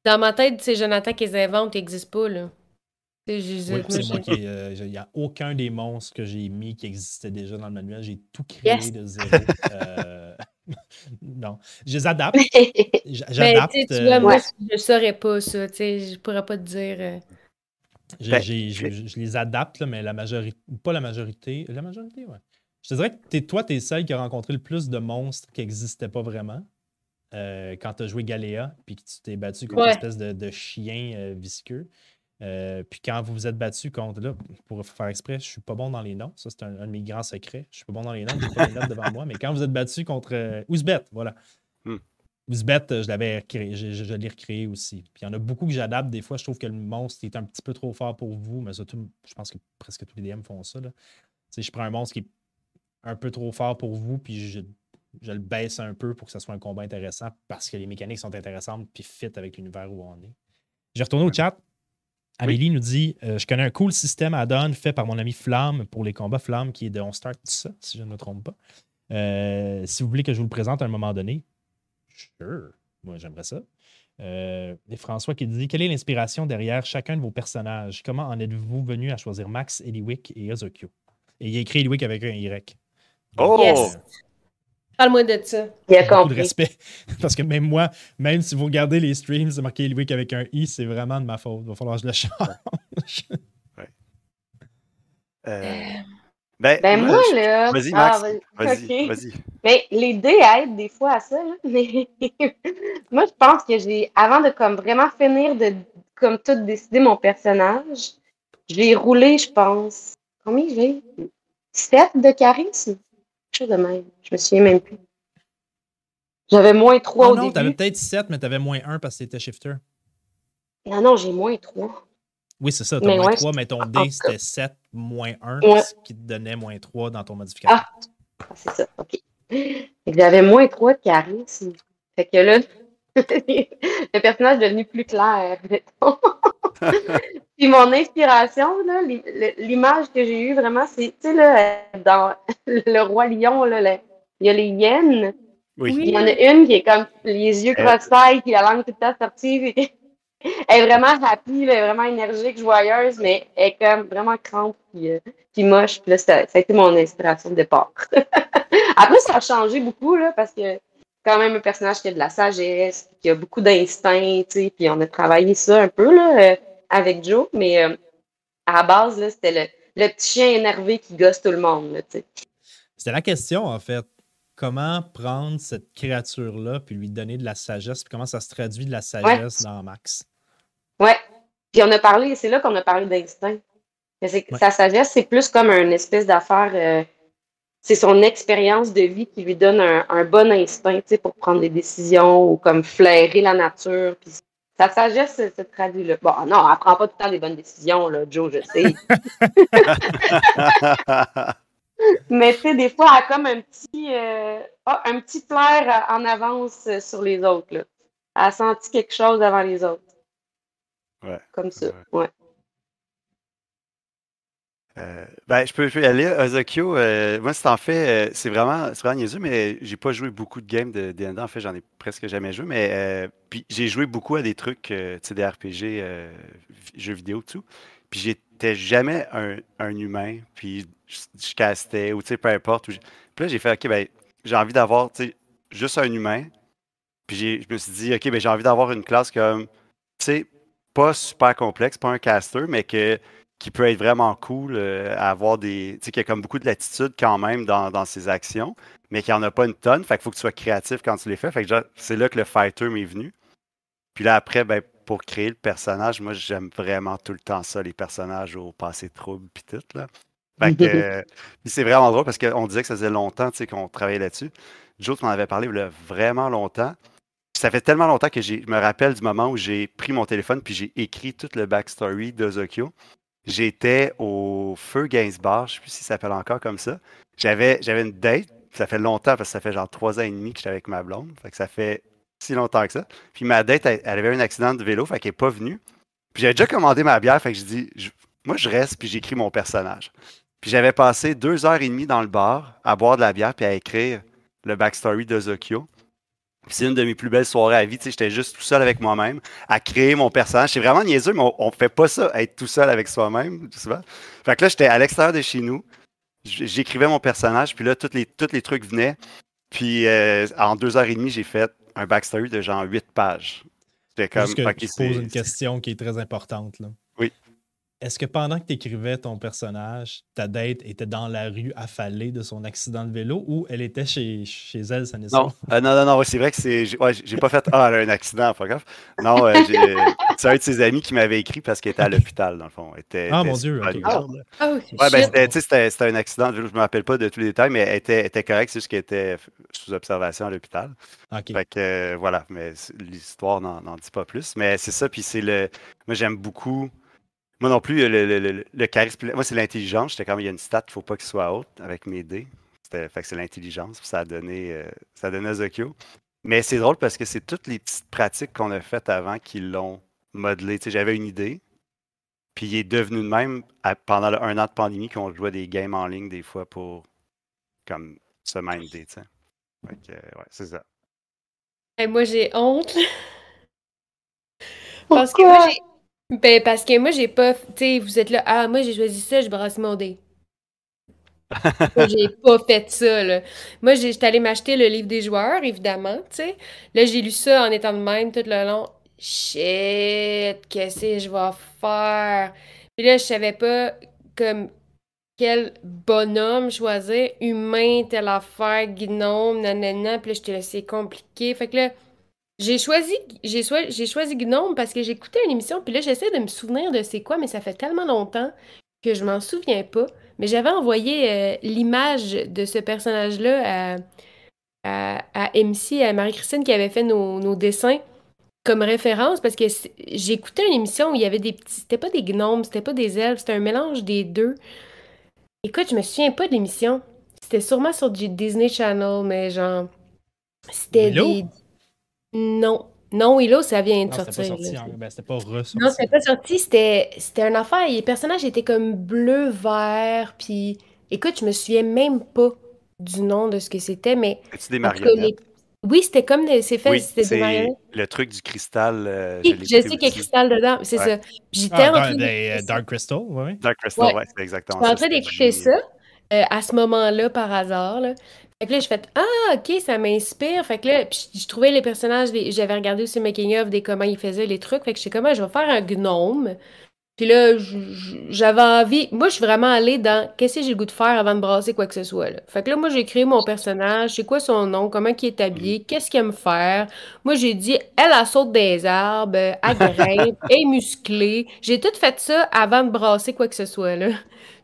S4: Dans ma tête, c'est Jonathan qui les invente, qui n'existe pas, là.
S1: Oui, c'est moi qui. Il n'y a aucun des monstres que j'ai mis qui existait déjà dans le manuel. J'ai tout créé
S4: Yes.
S1: de zéro. Euh, non. Je les adapte. J'adapte.
S4: tu sais, tu
S1: euh,
S4: vois, moi,
S3: Ouais.
S4: je saurais pas ça. Je pourrais pas te dire. euh,
S2: Ben,
S1: je, je- je les adapte, là, mais la majorité. Pas la majorité. La majorité, ouais. Je te dirais que t'es- toi, tu es celle qui a rencontré le plus de monstres qui n'existaient pas vraiment. euh, quand tu as joué Galéa, puis que tu t'es battu contre
S4: Ouais.
S1: une espèce de, de chien euh, visqueux. Euh, puis quand vous vous êtes battu contre, là, pour faire exprès, je suis pas bon dans les noms. Ça, c'est un, un de mes grands secrets. Je suis pas bon dans les noms, j'ai pas les notes devant moi. Mais quand vous êtes battu contre euh, Ouzbet, voilà.
S2: Hmm.
S1: Ouzbet, euh, je l'avais je, je- je l'ai recréé aussi. Puis il y en a beaucoup que j'adapte. Des fois, je trouve que le monstre est un petit peu trop fort pour vous, mais surtout, je pense que presque tous les DM font ça. Là. Je prends un monstre qui est un peu trop fort pour vous, puis je, je le baisse un peu pour que ce soit un combat intéressant parce que les mécaniques sont intéressantes puis fit avec l'univers où on est. J'ai retourné au chat. Amélie nous dit euh, Je connais un cool système add-on fait par mon ami Flamme pour les combats Flamme qui est de On Start tout ça, si je ne me trompe pas. Euh, si vous voulez que je vous le présente à un moment donné, sure. Moi, j'aimerais ça. Euh, et François qui dit Quelle est l'inspiration derrière chacun de vos personnages? Comment en êtes-vous venu à choisir Max, Eliwick et Ozokyo Et il a écrit Eliwick avec un Y.
S2: Oh!
S4: Yes. Parle-moi de ça.
S3: Il a
S1: beaucoup de
S3: compris.
S1: respect. Parce que même moi, même si vous regardez les streams, c'est marqué Eliwick avec un I, c'est vraiment de ma faute. Il va falloir que je le change.
S2: Euh, ben,
S3: Ben moi,
S2: je-
S3: là.
S2: Vas-y,
S3: Ah,
S2: Max. vas-y,
S3: ok.
S2: vas-y.
S3: Mais les dés aident des fois à ça, là. Mais moi, je pense que j'ai, avant de comme vraiment finir de comme tout décider mon personnage, j'ai roulé, je pense. Combien j'ai? 7 de charisme? Quelque chose de même. Je me souviens même plus. J'avais moins 3
S1: Oh
S3: au
S1: non, t'avais
S3: début.
S1: peut-être 7, mais t'avais moins 1 parce que c'était shifter.
S3: Non, non, j'ai moins 3.
S1: Oui, c'est ça, t'as moins
S3: ouais,
S1: 3, mais ton
S3: cas.
S1: c'était 7 moins 1,
S3: Ouais.
S1: ce qui te donnait moins 3 dans ton modificateur.
S3: Ah, Ah, c'est ça, OK. J'avais moins 3 de charisme. Fait que là, le personnage est devenu plus clair. Puis mon inspiration, l'image que j'ai eue vraiment, c'est, tu sais, là, dans Le Roi Lion, là, il y a les hyènes.
S2: Oui.
S3: Il y en a une qui est comme les yeux cross-taille, qui la langue tout le temps sortie. elle est vraiment happy, elle est vraiment énergique, joyeuse, mais elle est comme vraiment crampe puis, euh, puis moche. Puis là, ça, ça, a été mon inspiration de départ. Après, ça a changé beaucoup, là, parce que quand même un personnage qui a de la sagesse, qui a beaucoup d'instinct, tu sais, puis on a travaillé ça un peu, là, euh, avec Joe, mais euh, à la base, là, c'était le, le, petit chien énervé qui gosse tout le monde.
S1: C'était la question, en fait. Comment prendre cette créature-là puis lui donner de la sagesse, puis comment ça se traduit de la sagesse dans Max?
S3: Ouais. Puis on a parlé, c'est là qu'on a parlé d'instinct. Ouais. Sa sagesse, c'est plus comme une espèce d'affaire. Euh, c'est son expérience de vie qui lui donne un, un bon instinct pour prendre des décisions ou comme flairer la nature. Puis sa sagesse se, traduit là. Bon, non, elle prend pas tout le temps des bonnes décisions, là, Joe, je sais. Mais tu sais, des fois, elle a comme un petit, euh, oh, un petit flair en avance sur les autres. Là. Elle a senti quelque chose avant les autres.
S2: Ouais.
S3: Comme ça, ouais.
S2: Euh, ben, je peux, y aller. Ozokyo, euh, moi, c'est en fait, euh, c'est vraiment, vraiment niaiseux, mais j'ai pas joué beaucoup de games de D&D. En fait, j'en ai presque jamais joué, mais euh, puis j'ai joué beaucoup à des trucs, tu sais, des RPG, jeux vidéo, tout. Puis j'étais jamais un, un, humain, puis je, je castais, ou tu sais, peu importe. Puis là, j'ai fait, OK, ben, j'ai envie d'avoir, tu sais, juste un humain. Puis je me suis dit, OK, ben, j'ai envie d'avoir une classe comme, tu sais, pas super complexe, pas un caster, mais que, qui peut être vraiment cool euh, à avoir des. Tu sais, qui a comme beaucoup de latitude quand même dans, dans ses actions, mais qui n'en a pas une tonne. Fait qu'il faut que tu sois créatif quand tu les fais. Fait que c'est là que le fighter m'est venu. Puis là, après, ben, pour créer le personnage, moi, j'aime vraiment tout le temps ça, les personnages au passé trouble, puis tout, là. Fait que, euh, c'est vraiment drôle parce qu'on disait que ça faisait longtemps, tu sais, qu'on travaillait là-dessus. Joe, tu m'en avais parlé a vraiment longtemps ça fait tellement longtemps que je me rappelle du moment où j'ai pris mon téléphone puis j'ai écrit tout le backstory d'Ozokyo. J'étais au Feu Gainsbar, je ne sais plus si ça s'appelle encore comme ça. J'avais, j'avais une date, ça fait longtemps parce que ça fait genre trois ans et demi que j'étais avec ma blonde. Fait que ça fait si longtemps que ça. Puis ma date, elle, elle avait un accident de vélo, fait qu'elle n'est pas venue. Puis j'avais déjà commandé ma bière, fait que je dis, moi je reste puis j'écris mon personnage. Puis j'avais passé deux heures et demie dans le bar à boire de la bière puis à écrire le backstory d'Ozokyo. C'est une de mes plus belles soirées à vie. J'étais juste tout seul avec moi-même à créer mon personnage. C'est vraiment niaiseux, mais on ne fait pas ça, être tout seul avec soi-même, souvent. Fait que là, j'étais à l'extérieur de chez nous. J'écrivais mon personnage, puis là, tous les, tous les trucs venaient. Puis euh, en deux heures et demie, j'ai fait un backstory de genre huit pages.
S1: C'était comme. Juste que okay, tu poses une question qui est très importante. Là. Est-ce que pendant que tu écrivais ton personnage, ta date était dans la rue affalée de son accident de vélo ou elle était chez, chez elle, ça
S2: non. Euh, non, non, non, c'est vrai que c'est. Ouais, j'ai pas fait Ah, elle a un accident, pas grave. Non, euh, c'est un de ses amis qui m'avait écrit parce qu'elle était à l'hôpital, dans le fond. était,
S1: ah, mon Dieu, ok.
S3: Ah, oh,
S2: ouais, ben, c'était un accident, je me rappelle pas de tous les détails, mais elle était, était correcte, c'est juste qu'elle était sous observation à l'hôpital.
S1: OK.
S2: Fait que, euh, voilà, mais l'histoire n'en dit pas plus. Mais c'est ça, puis c'est le. Moi, j'aime beaucoup moi non plus, le, le, le, charisme. Moi, c'est l'intelligence. J'étais comme il y a une stat, il ne faut pas qu'il soit haute avec mes dés. Fait que c'est l'intelligence. Ça a donné, euh, ça a donné Zokyo. Mais c'est drôle parce que c'est toutes les petites pratiques qu'on a faites avant qui l'ont modelé. Tu sais, j'avais une idée. Puis il est devenu de même pendant le un an de pandémie qu'on jouait des games en ligne des fois pour comme se minder, tu sais. Fait que, ouais, c'est ça.
S4: Et moi, j'ai honte. Parce que moi, j'ai ben, parce que moi, j'ai pas. Tu sais, vous êtes là, ah, moi, j'ai choisi ça, je brasse mon dé. j'ai pas fait ça, là. Moi, j'étais allée m'acheter le livre des joueurs, évidemment, tu sais. Là, j'ai lu ça en étant de même tout le long. Shit, qu'est-ce que je vais faire? Puis là, je savais pas comme quel bonhomme choisir, humain, telle affaire, gnome, nanana. Puis là, j'étais là, c'est compliqué. Fait que là, j'ai choisi, j'ai choisi Gnome parce que j'écoutais une émission, puis là, j'essaie de me souvenir de c'est quoi, mais ça fait tellement longtemps que je m'en souviens pas. Mais j'avais envoyé euh, l'image de ce personnage-là à, à, MC, à Marie-Christine qui avait fait nos, dessins comme référence parce que j'écoutais une émission où il y avait des petits. C'était pas des gnomes, c'était pas des elfes, c'était un mélange des deux. Écoute, je me souviens pas de l'émission. c'était sûrement sur du Disney Channel, mais genre. C'était des. Non. Non, Willow, ça vient de
S1: Non, c'était
S4: sortir.
S1: pas sorti. hein. Ben, c'était pas ressorti.
S4: Non, c'était pas sorti, c'était c'était une affaire. Les personnages étaient comme bleu, vert, puis écoute, je me souviens même pas du nom de ce que c'était, mais
S2: As-tu des marionnettes?
S4: les- oui, c'était comme des... c'est fait,
S2: Oui,
S4: c'était des marionnettes.
S2: le truc du cristal. euh,
S4: Oui, je sais qu'il y a. Cristal dedans, c'est
S2: Ouais.
S4: ça. J'étais
S1: Ah,
S4: en
S1: Dark,
S4: train
S1: des-
S4: ça.
S1: Dark Crystal, ouais.
S2: Dark Crystal,
S4: ouais,
S2: c'est exactement
S4: J'étais en
S2: ça.
S4: train
S2: c'était
S4: d'écouter ça euh, à ce moment-là par hasard. Là. Fait que là, je fais Ah, ok, ça m'inspire. Fait que là, puis je, je trouvais les personnages, j'avais regardé aussi le making-of des comment ils faisaient les trucs. Fait que je sais comment je vais faire un gnome. Puis là, j'avais envie. Moi, je suis vraiment allée dans qu'est-ce que j'ai le goût de faire avant de brasser quoi que ce soit. Là? Fait que là, moi, j'ai créé mon personnage. C'est quoi son nom? Comment il est habillé? Qu'est-ce qu'il aime faire? Moi, j'ai dit, elle, elle saute des arbres, elle grimpe, elle est musclée. J'ai tout fait ça avant de brasser quoi que ce soit. Là.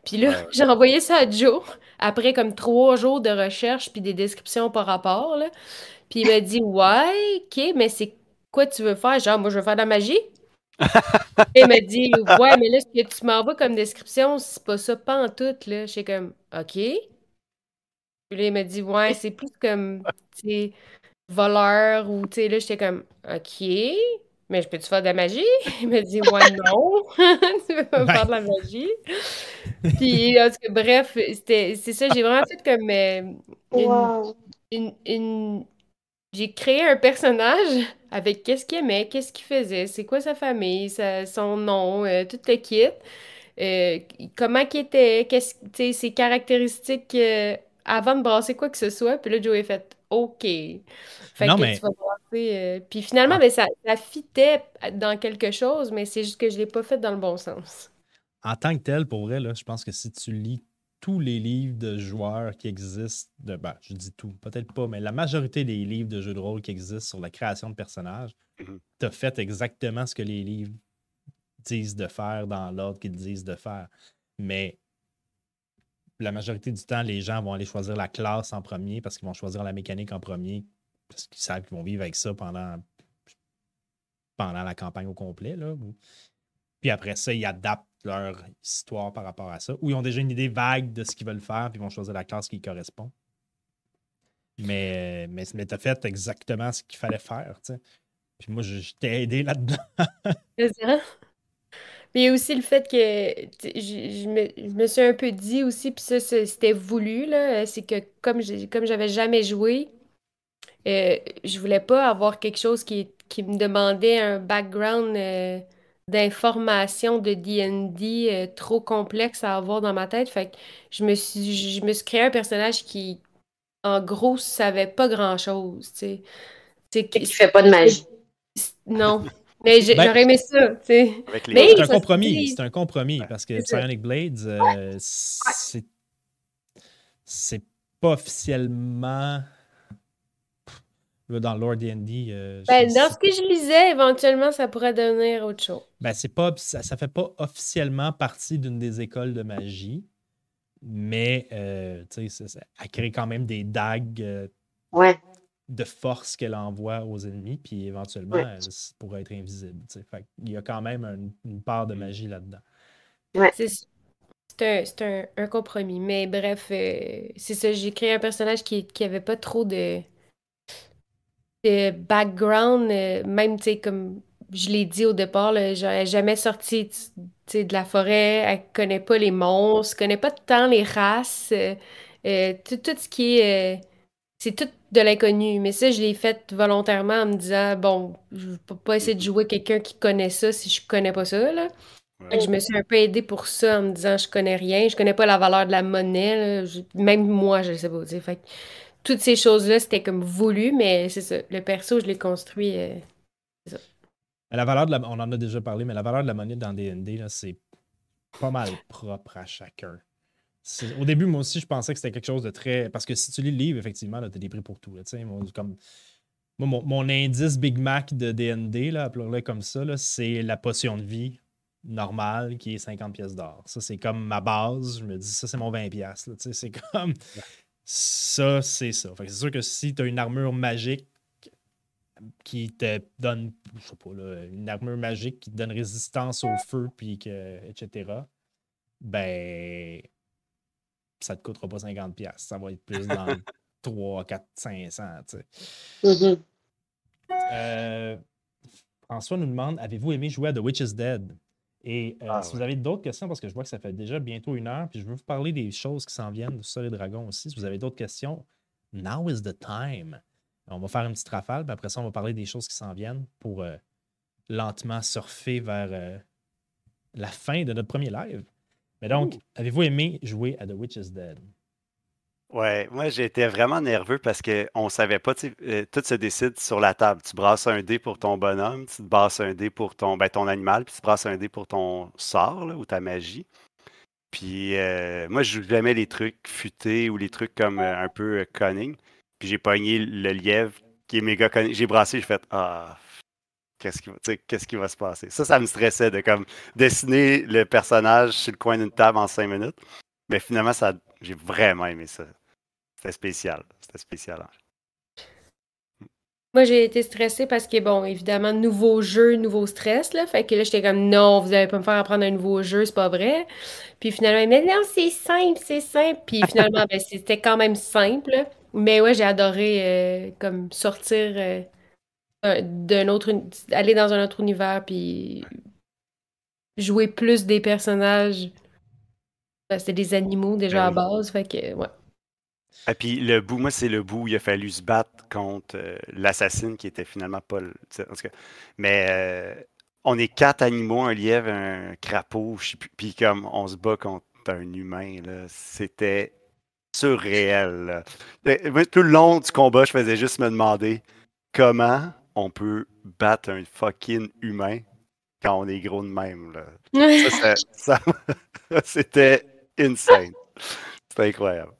S4: Puis là, j'ai envoyé ça à Joe après comme trois jours de recherche puis des descriptions par rapport. Là. Puis il m'a dit, ouais, ok, mais c'est quoi tu veux faire? Genre, moi, je veux faire de la magie. Et il m'a dit, ouais, mais là, ce que tu m'envoies comme description, c'est pas ça, pas en tout, là. J'étais comme, OK. Puis là, il m'a dit, ouais, c'est plus comme, tu sais, voleur ou, tu sais, là, j'étais comme, OK, mais je peux-tu faire de la magie? Il m'a dit, ouais, non, tu veux pas
S1: Ouais.
S4: faire de la magie? Puis, en tout cas, bref, c'était, c'est ça, j'ai vraiment fait comme euh, une,
S3: Wow.
S4: une, une- J'ai créé un personnage avec qu'est-ce qu'il aimait, qu'est-ce qu'il faisait, c'est quoi sa famille, sa- son nom, euh, tout le kit. Euh, comment qu'il était, qu'est-ce, tu sais, ses caractéristiques euh, avant de brasser quoi que ce soit. Puis là, Joey a fait OK. Fait
S1: Non,
S4: que
S1: mais-
S4: tu vas brasser. euh, Puis finalement,
S1: Ah.
S4: ben, ça, ça fitait dans quelque chose, mais c'est juste que je l'ai pas fait dans le bon sens.
S1: En tant que tel, pour vrai, là, je pense que si tu lis tous les livres de joueurs qui existent, de, ben, je dis tout, peut-être pas, mais la majorité des livres de jeux de rôle qui existent sur la création de personnages,
S2: Mhm.
S1: tu as fait exactement ce que les livres disent de faire dans l'ordre qu'ils disent de faire. Mais la majorité du temps, les gens vont aller choisir la classe en premier parce qu'ils vont choisir la mécanique en premier parce qu'ils savent qu'ils vont vivre avec ça pendant, pendant la campagne au complet. Là. Puis après ça, ils adaptent leur histoire par rapport à ça. Ou ils ont déjà une idée vague de ce qu'ils veulent faire, puis ils vont choisir la classe qui correspond. Mais, mais, mais tu fait exactement ce qu'il fallait faire. Puis moi, je t'ai aidé là-dedans.
S4: Il y a aussi le fait que je, je me, je me suis un peu dit aussi, puis ça, c'était voulu, là, c'est que comme j'ai, comme j'avais jamais joué, euh, je voulais pas avoir quelque chose qui, qui me demandait un background euh, d'information de D&D euh, trop complexe à avoir dans ma tête. Fait que je me suis, je me suis créé un personnage qui, en gros, savait pas grand-chose, tu sais. C'est
S3: Fait tu fais pas de magie.
S4: Non. Mais j'ai-
S1: Ben-
S4: j'aurais aimé ça, tu sais.
S2: Les
S1: C'est un compromis. C'est un compromis parce que. Psionic Blades, euh, c'est c'est pas officiellement là, dans Lord D&D. euh,
S4: Ben,
S1: je-
S4: dans ce que je lisais, éventuellement, ça pourrait devenir autre chose.
S1: Ben, c'est pas, ça, ça fait pas officiellement partie d'une des écoles de magie, mais euh, tu sais, ça- ça- elle crée quand même des dagues euh,
S3: Ouais.
S1: De force qu'elle envoie aux ennemis, puis éventuellement,
S3: Ouais.
S1: elle pourrait être invisible. Fait Il y a quand même un- une part de magie là-dedans.
S4: C'est c'est un, c'est un, un compromis. Mais bref, euh, c'est ça. J'ai créé un personnage qui, qui avait pas trop de, de background. euh, même, tu sais, comme je l'ai dit au départ, là, genre, jamais sortie de la forêt. Elle connaît pas les monstres, connaît pas tant les races. euh, euh, tout, tout ce qui est. c'est tout de l'inconnu. Mais ça, je l'ai fait volontairement en me disant, bon, je ne vais pas essayer de jouer quelqu'un qui connaît ça si je connais pas ça, là. Je me suis un peu aidée pour ça en me disant je connais rien, je connais pas la valeur de la monnaie, là. Je- même moi je sais pas. Fait que toutes ces choses-là, c'était comme voulu, mais c'est ça. Le perso, je l'ai construit. euh,
S1: La valeur de la, on en a déjà parlé, mais la valeur de la monnaie dans D&D, c'est pas mal propre à chacun. Au début, moi aussi, je pensais que c'était quelque chose de très... Parce que si tu lis le livre, effectivement, tu as des prix pour tout. Là, moi, comme... moi, mon, mon indice Big Mac de là, appelons-le comme ça, c'est la potion de vie normale qui est 50 pièces d'or. Ça, c'est comme ma base. Je me dis, ça, c'est mon 20 pièces. C'est comme... Ça, c'est ça. Fait que c'est sûr que si tu as une armure magique qui te donne, je sais pas, là, une armure magique qui te donne résistance au feu, puis que, etc., ben, ça te coûtera pas 50$. Ça va être plus dans 3, 4, 500. tu sais.
S3: Mhm.
S1: Euh, François nous demande Avez-vous aimé jouer à The Witch is Dead? Et euh,
S2: Ah,
S1: si vous avez d'autres questions, parce que je vois que ça fait déjà bientôt une heure, puis je veux vous parler des choses qui s'en viennent de Solid Dragon aussi. Si vous avez d'autres questions, now is the time. On va faire une petite rafale, puis après ça, on va parler des choses qui s'en viennent pour euh, lentement surfer vers la fin de notre premier live. Mais donc, avez-vous aimé jouer à The Witch is Dead?
S2: Ouais, moi j'étais vraiment nerveux parce qu'on ne savait pas, euh, tout se décide sur la table. Tu brasses un dé pour ton bonhomme, tu te brasses un dé pour ton, ben, ton animal, puis tu brasses un dé pour ton sort là, ou ta magie. Puis euh, moi je joue jamais les trucs futés ou les trucs comme euh, un peu cunning. Puis j'ai pogné le lièvre qui est méga cunning. J'ai brassé, j'ai fait Ah, qu'est-ce qui, qu'est-ce qui va se passer? Ça, ça me stressait de comme dessiner le personnage sur le coin d'une table en cinq minutes. Mais finalement, ça, j'ai vraiment aimé ça. C'était spécial. C'était spécial.
S4: Moi, j'ai été stressée parce que, bon, évidemment, nouveau jeu, nouveau stress, là. Fait que là, j'étais comme, non, vous allez pas me faire apprendre un nouveau jeu, c'est pas vrai. Puis finalement, mais non, c'est simple, c'est simple. Puis finalement, ben, c'était quand même simple. Mais ouais, j'ai adoré, euh, comme, sortir euh, d'un- d'un autre, aller dans un autre univers, puis jouer plus des personnages. Ben, C'était des animaux déjà à
S2: Ben oui.
S4: base, fait que, ouais.
S2: Et puis le bout, moi, c'est le bout où il a fallu se battre contre euh, l'assassine qui était finalement pas le. tu sais, en tout cas. Mais euh, on est quatre animaux, un lièvre, un crapaud. Puis comme on se bat contre un humain, là, c'était surréel. là. Tout le long du combat, je faisais juste me demander comment on peut battre un fucking humain quand on est gros de même. Là. Ça, c'était insane. C'était incroyable.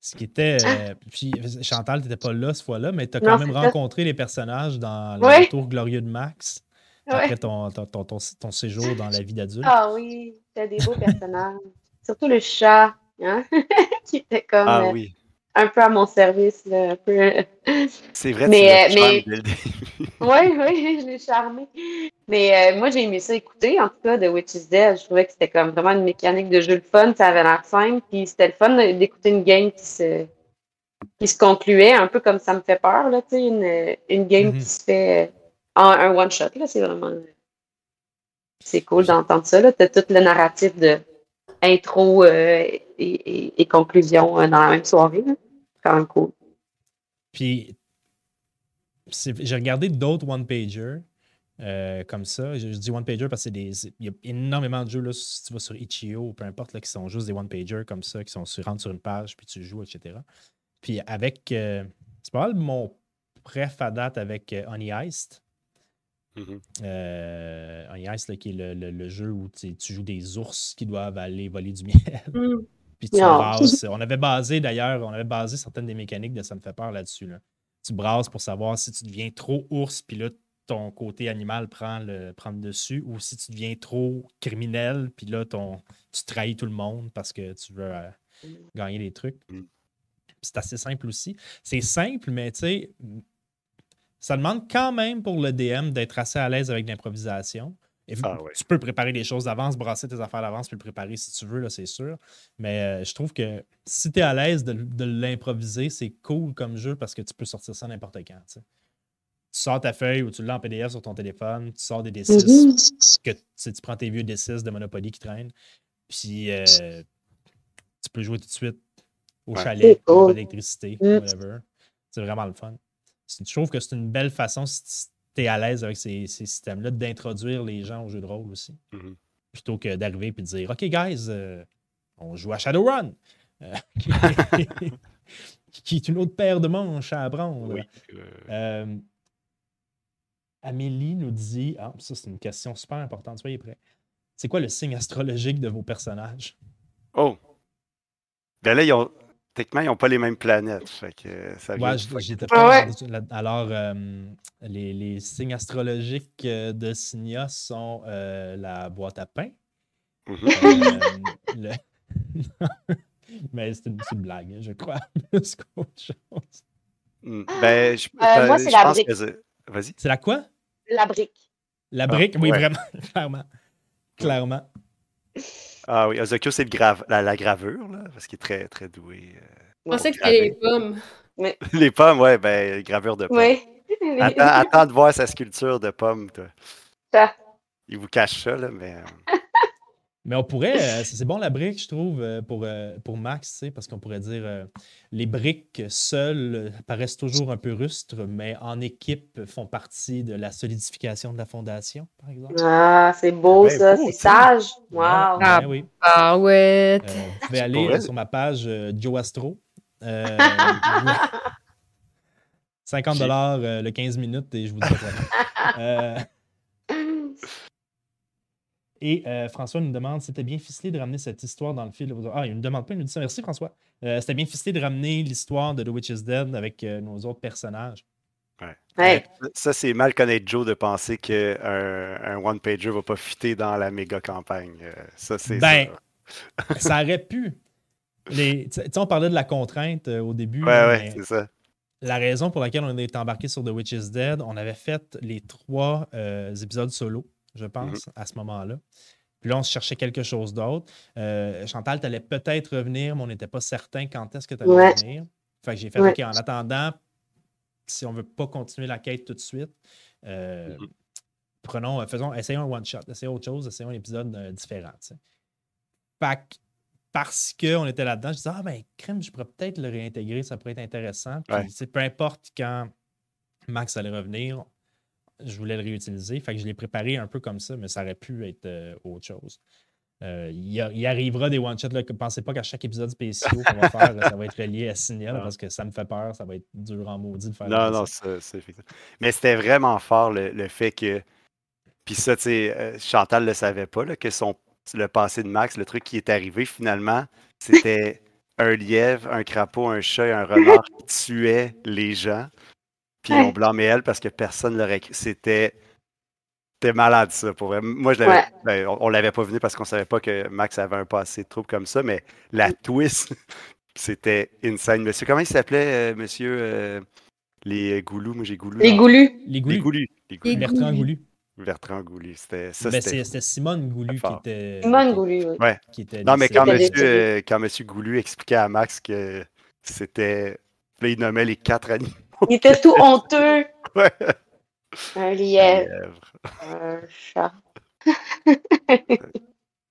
S1: Ce qui était. euh, puis Chantal, tu n'étais pas là cette fois-là, mais tu as
S3: Non,
S1: quand même
S3: ça.
S1: rencontré les personnages dans le
S3: Ouais.
S1: retour glorieux de Max après
S3: Ouais.
S1: ton, ton, ton, ton- ton séjour dans la vie d'adulte.
S3: Ah oui, c'était des beaux personnages. Surtout le chat, hein, qui était comme
S2: Ah
S3: euh,
S2: oui.
S3: Un peu à mon service, là, un peu.
S2: C'est vrai,
S3: Mais,
S2: tu
S3: euh, mais-
S2: dès.
S3: Oui, oui, je l'ai charmé. Mais euh, moi, j'ai aimé ça écouter, en tout cas, de Witch is Dead. Je trouvais que c'était comme vraiment une mécanique de jeu de fun. Ça avait l'air simple. Puis c'était le fun d'écouter une game qui se, qui se concluait, un peu comme ça me fait peur, là, tu sais, une, une game
S1: Mhm.
S3: qui se fait euh, en un one-shot, là. C'est vraiment. C'est cool d'entendre ça, là. T'as tout le narratif de intro euh, et, et- et conclusion euh, dans la même soirée, là. C'est quand même cool.
S1: Puis, j'ai regardé d'autres one-pagers euh, comme ça. Je, je dis one-pager parce que c'est des- c'est- il y a énormément de jeux, là, si tu vas sur Itch.io ou peu importe, là, qui sont juste des one-pagers comme ça, qui sont sur, rentrent sur une page, puis tu joues, etc. Puis avec. euh, c'est pas mal mon préf à date avec euh, Honey Heist.
S2: Mhm.
S1: Euh, Honey Heist, là, qui est le, le- le jeu où tu, tu joues des ours qui doivent aller voler du miel.
S4: Mm.
S1: Puis tu
S3: Non.
S1: brasses. On avait basé d'ailleurs, on avait basé certaines des mécaniques de Ça me fait peur là-dessus. là. Tu brasses pour savoir si tu deviens trop ours, puis là, ton côté animal prend le, prend le dessus, ou si tu deviens trop criminel, puis là, ton, tu trahis tout le monde parce que tu veux euh, gagner des trucs.
S2: Mm.
S1: C'est assez simple aussi. C'est simple, mais tu sais, ça demande quand même pour le DM d'être assez à l'aise avec l'improvisation.
S2: Ah ouais.
S1: Tu peux préparer les choses d'avance, brasser tes affaires d'avance, puis le préparer si tu veux, là, c'est sûr. Mais euh, je trouve que si tu es à l'aise de, de l'improviser, c'est cool comme jeu parce que tu peux sortir ça n'importe quand. tu sors ta feuille ou tu l'as en PDF sur ton téléphone, tu sors des D6,
S3: Mhm.
S1: que tu, sais, tu prends tes vieux D6 de Monopoly qui traînent, puis euh, tu peux jouer tout de suite au
S2: Ouais.
S1: chalet, d'électricité,
S3: Mm.
S1: whatever. C'est vraiment le fun. Je trouve que c'est une belle façon, si tu es à l'aise avec ces, ces systèmes-là, d'introduire les gens au jeu de rôle aussi.
S2: Mhm.
S1: Plutôt que d'arriver et de dire OK, guys, euh, on joue à Shadowrun. Euh, qui, qui est une autre paire de manches à apprendre.
S2: Oui. euh,
S1: Euh, Amélie nous dit Ah, ça, c'est une question super importante. Soyez prêts. C'est quoi le signe astrologique de vos personnages?
S2: Oh! Ben là, ils ont... techniquement, ils n'ont pas les mêmes planètes. Fait que ça vient
S1: Ouais,
S2: de
S1: je-
S2: fuck.
S1: j'étais
S3: Ah
S1: pas
S3: ouais.
S1: rendu là- Alors, euh, les, les signes astrologiques euh, de Signia sont euh, la boîte à pain.
S2: Mhm.
S1: Euh, le- Mais c'est une, une blague, je crois, plus qu'autre chose.
S2: Mm. Ben, je,
S3: Euh, moi, c'est la brique.
S2: que c'est- Vas-y.
S1: C'est la quoi?
S3: La brique.
S1: La brique? oui,
S2: Ah, ouais.
S1: vraiment, clairement. Clairement.
S2: Ah oui, Ozokyo, c'est grave, la, la gravure, là, parce qu'il est très, très doué. euh.
S4: Je pensais que c'était les pommes.
S2: Les pommes, ouais, ben, gravure de pommes. Attends, attends de voir sa sculpture de pommes, toi.
S3: Ça.
S2: Il vous cache ça, là, mais.
S1: Mais on pourrait, euh, c'est bon la brique, je trouve, euh, pour, euh, pour Max, parce qu'on pourrait dire euh, les briques seules paraissent toujours un peu rustres, mais en équipe font partie de la solidification de la fondation, par exemple.
S3: Ah, c'est beau
S2: Ben,
S3: ça, c'est sage. Wow.
S4: Ah.
S1: Ouais, oui.
S4: Ah ouais.
S1: Euh, vous pouvez aller euh, sur ma page euh, Joe Astro. Euh, 50 dollars euh, le 15 minutes et je vous dis ça. Et euh, François nous demande c'était bien ficelé de ramener cette histoire dans le fil. Ah, il ne nous demande pas, il nous dit ça. Merci François. Euh, c'était bien ficelé de ramener l'histoire de The Witch is Dead avec euh, nos autres personnages.
S3: Ouais.
S2: Ça, c'est mal connaître Joe de penser qu'un un one-pager va pas fitter dans la méga campagne. Ça, c'est
S1: Ben,
S2: ça.
S1: ça aurait pu. Les- Tu sais, on parlait de la contrainte euh, au début.
S2: Ouais, ouais, c'est ça.
S1: la raison pour laquelle on est embarqué sur The Witch is Dead, on avait fait les trois euh, épisodes solo, je pense, à ce moment-là. Puis là, on se cherchait quelque chose d'autre. Euh, Chantal, tu allais peut-être revenir, mais on n'était pas certain quand est-ce que tu allais
S3: Ouais.
S1: revenir. Fait que j'ai fait,
S3: Ouais.
S1: OK, en attendant, si on ne veut pas continuer la quête tout de suite, euh,
S2: Mhm.
S1: prenons, euh, faisons, essayons un one-shot, essayons autre chose, essayons un épisode euh, différent. Fait que parce qu'on était là-dedans, je disais, ah ben, crème, je pourrais peut-être le réintégrer, ça pourrait être intéressant. Puis,
S2: Ouais.
S1: peu importe quand Max allait revenir, je voulais le réutiliser. Fait que je l'ai préparé un peu comme ça, mais ça aurait pu être euh, autre chose. Euh, il, y a- il arrivera des one-shots. Pensez pas qu'à chaque épisode spécial qu'on va faire, ça va être relié à Signal parce que ça me fait peur. Ça va être dur en maudit de faire
S2: Non,
S1: ça.
S2: non, c'est effectivement. Mais c'était vraiment fort le, le fait que. Puis ça, tu sais, euh, Chantal le savait pas, là, que son, le passé de Max, le truc qui est arrivé finalement, c'était un lièvre, un crapaud, un chat et un renard qui tuaient les gens. Puis on
S3: Ouais.
S2: blâmait elle parce que personne l'aurait. cru. C'était. C'était malade, ça, pour vrai. Moi, je l'avais.
S3: Ouais.
S2: ben, on, on l'avait pas venu parce qu'on savait pas que Max avait un passé de trouble comme ça, mais la twist, c'était insane. Monsieur, comment il s'appelait, euh, monsieur euh, Les Goulous? Moi, j'ai Goulou.
S3: Les goulus.
S1: Les. Goulus.
S2: Les
S4: Les
S2: Goulus.
S1: Bertrand
S4: Goulus.
S1: Goulu.
S2: Bertrand Goulu. C'était ça.
S1: Ben,
S2: c'était
S1: Simone Goulu qui était.
S3: Simone
S1: qui-
S3: goulus, oui.
S2: Ouais.
S1: qui était
S2: Non, mais quand monsieur, euh, quand monsieur Goulu expliquait à Max que c'était. Là, il nommait les quatre animaux.
S3: Il était tout honteux.
S2: Ouais.
S3: Un lièvre, un chat.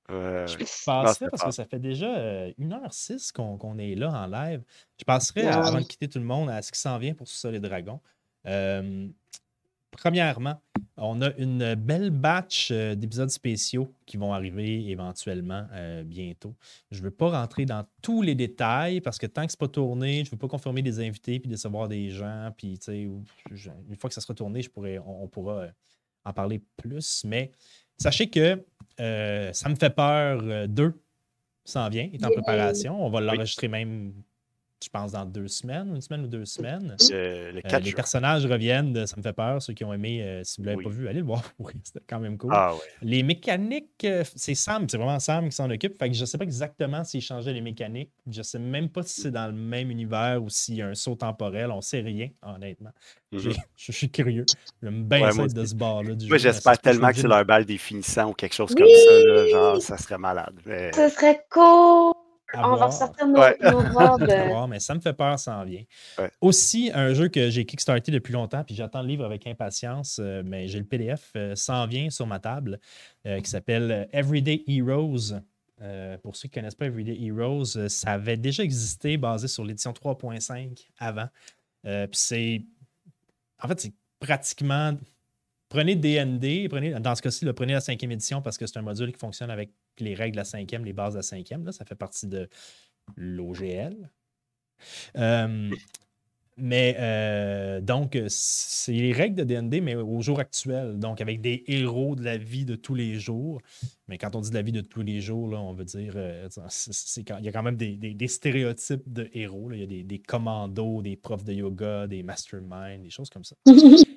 S1: Je
S2: Non, c'était
S1: parce que ça fait déjà euh, 1h06 qu'on qu'on est là en live. Je passerai,
S3: Ouais.
S1: à- avant de quitter tout le monde, à ce qui s'en vient pour Sous-Sol et Dragon. Euh, premièrement, on a une belle batch euh, d'épisodes spéciaux qui vont arriver éventuellement euh, bientôt. Je ne veux pas rentrer dans tous les détails parce que tant que ce n'est pas tourné, je ne veux pas confirmer des invités puis décevoir des gens. Puis, je- une fois que ça sera tourné, je pourrais, on, on pourra euh, en parler plus. Mais sachez que euh, ça me fait peur 2 s'en vient, est en préparation. On va l'enregistrer même, je pense, dans deux semaines, une semaine ou deux semaines.
S2: Le, le
S1: Euh,
S2: 4
S1: les personnages reviennent, de- ça me fait peur. Ceux qui ont aimé, euh, si vous ne l'avez
S2: Oui.
S1: pas vu, allez le voir. Oui, C'était quand même cool.
S2: Ah ouais.
S1: Les mécaniques, euh, c'est Sam, c'est vraiment Sam qui s'en occupe. Fait que je ne sais pas exactement s'il changeait les mécaniques. Je ne sais même pas si c'est dans le même univers ou s'il y a un saut temporel. On ne sait rien, honnêtement.
S2: Mhm.
S1: Je suis curieux. J'aime bien
S2: Ouais,
S1: ça
S2: moi
S1: être de ce bord-là. du
S2: Moi,
S1: ça
S2: j'espère
S1: je
S2: tellement que c'est leur balle définissant ou quelque chose
S3: Oui!
S2: comme ça. Là, genre, ça serait malade. Mais-
S3: Ce serait cool.
S1: De
S3: On va ressortir nos,
S2: Ouais.
S3: nos
S1: voir, mais ça me fait peur, ça en vient.
S2: Ouais.
S1: Aussi, un jeu que j'ai kickstarté depuis longtemps, puis j'attends le livre avec impatience, euh, mais j'ai le PDF, euh, s'en vient sur ma table, euh, qui s'appelle Everyday Heroes. Euh, pour ceux qui ne connaissent pas Everyday Heroes, euh, ça avait déjà existé basé sur l'édition 3.5 avant. Euh, puis c'est. En fait, c'est pratiquement. Prenez DND, prenez, dans ce cas-ci, prenez la cinquième édition parce que c'est un module qui fonctionne avec les règles de la cinquième, les bases de la cinquième. Là, ça fait partie de l'OGL. Euh, mais euh, donc, c'est les règles de DND, mais au jour actuel. Donc, avec des héros de la vie de tous les jours. Mais quand on dit de la vie de tous les jours, là, on veut dire. euh, il y a quand même des, stéréotypes de héros. Il y a des commandos, des profs de yoga, des masterminds, des choses comme ça.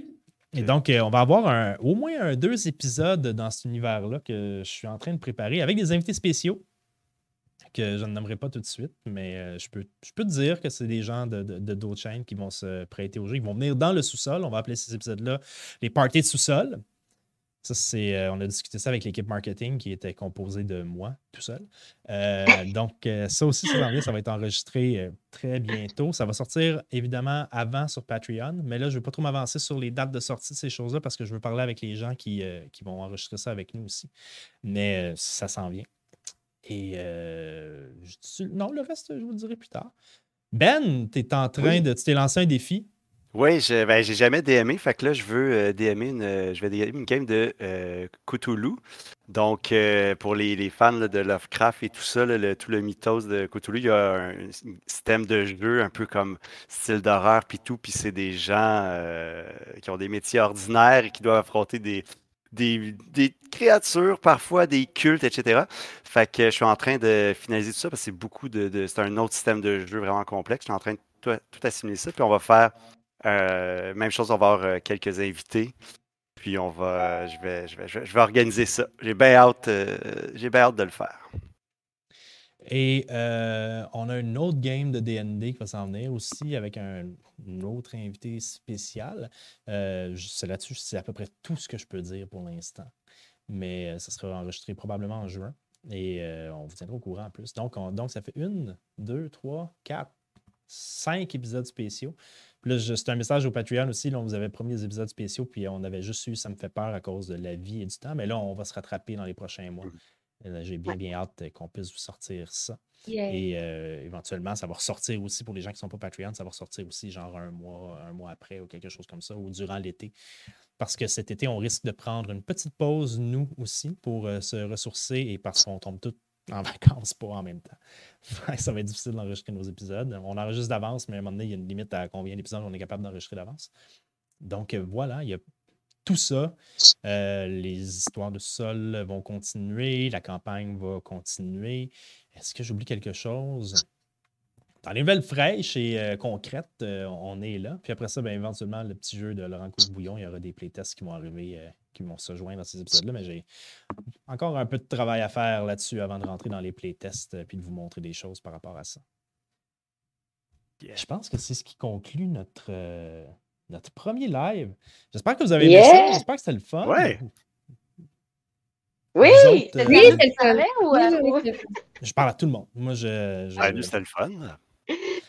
S1: Et donc, euh, on va avoir un- au moins un, deux épisodes dans cet univers-là que je suis en train de préparer avec des invités spéciaux que je ne nommerai pas tout de suite, mais euh, je, peux, je peux te dire que c'est des gens de de- de d'autres chaînes qui vont se prêter au jeu. Ils vont venir dans le sous-sol. On va appeler ces épisodes-là les parties de sous-sol. Ça, c'est, euh, on a discuté ça avec l'équipe marketing qui était composée de moi tout seul. Euh, donc, euh, ça aussi, ça, va, ça va être enregistré très bientôt. Ça va sortir évidemment avant sur Patreon, mais là, je ne vais pas trop m'avancer sur les dates de sortie de ces choses-là parce que je veux parler avec les gens qui, qui vont enregistrer ça avec nous aussi. Mais ça s'en vient. Et non, le reste, je vous le dirai plus tard. Ben, tu es en train de. Tu t'es lancé un défi.
S2: Oui, je, ben, j'ai jamais DMé, fait que là, je veux euh, euh, je vais DMer une game de euh, Cthulhu. Donc, euh, pour les, fans de Lovecraft et tout ça, tout le mythos de Cthulhu, il y a un système de jeu un peu comme style d'horreur puis tout, puis c'est des gens qui ont des métiers ordinaires et qui doivent affronter des, des, créatures, parfois des cultes, etc. Fait que je suis en train de finaliser tout ça parce que c'est beaucoup de, de- c'est un autre système de jeu vraiment complexe. Je suis en train de tout, tout assimiler ça, puis on va faire euh, même chose, on va avoir euh, quelques invités. Puis on va, je vais, je vais, je vais, organiser ça. J'ai bien hâte, euh, j'ai bien hâte de le faire.
S1: Et on a une autre game de DND qui va s'en venir aussi avec un, autre invité spécial. C'est là-dessus, c'est à peu près tout ce que je peux dire pour l'instant. Mais ça sera enregistré probablement en juin. Et on vous tiendra au courant en plus. Donc, on- donc, ça fait une, deux, trois, quatre, cinq épisodes spéciaux. Puis là, c'est un message au Patreon aussi. Là, on vous avait promis des épisodes spéciaux, puis on avait juste eu Ça me fait peur à cause de la vie et du temps. Mais là, on va se rattraper dans les prochains mois. Euh, J'ai bien, bien hâte euh, qu'on puisse vous sortir ça.
S4: Yeah.
S1: Et euh, éventuellement, ça va ressortir aussi pour les gens qui ne sont pas Patreon, ça va ressortir aussi genre un mois, un mois après ou quelque chose comme ça, ou durant l'été. Parce que cet été, on risque de prendre une petite pause, nous aussi, pour euh, se ressourcer et parce qu'on tombe tous en vacances pas en même temps. Ça va être difficile d'enregistrer nos épisodes. On enregistre d'avance, mais à un moment donné, il y a une limite à combien d'épisodes on est capable d'enregistrer d'avance. Donc euh, voilà, il y a tout ça. Euh, les histoires de sol vont continuer, la campagne va continuer. Est-ce que j'oublie quelque chose? Dans les nouvelles fraîches et euh, concrètes, euh, on est là. Puis après ça, ben, éventuellement, le petit jeu de Laurent Couche-Bouillon, il y aura des playtests qui vont arriver, euh, qui vont se joindre dans ces épisodes-là. Mais j'ai encore un peu de travail à faire là-dessus avant de rentrer dans les playtests et de vous montrer des choses par rapport à ça.
S2: Yeah.
S1: Je pense que c'est ce qui conclut notre, euh, notre premier live. J'espère que vous avez aimé
S3: Yeah!
S1: ça. J'espère que c'était le fun.
S2: Ouais.
S3: Oui,
S1: autres, euh,
S3: oui,
S4: Oui,
S3: c'est le
S4: c'est-
S1: Je parle à tout le monde. Moi, je. je-
S2: Ah, c'était le fun.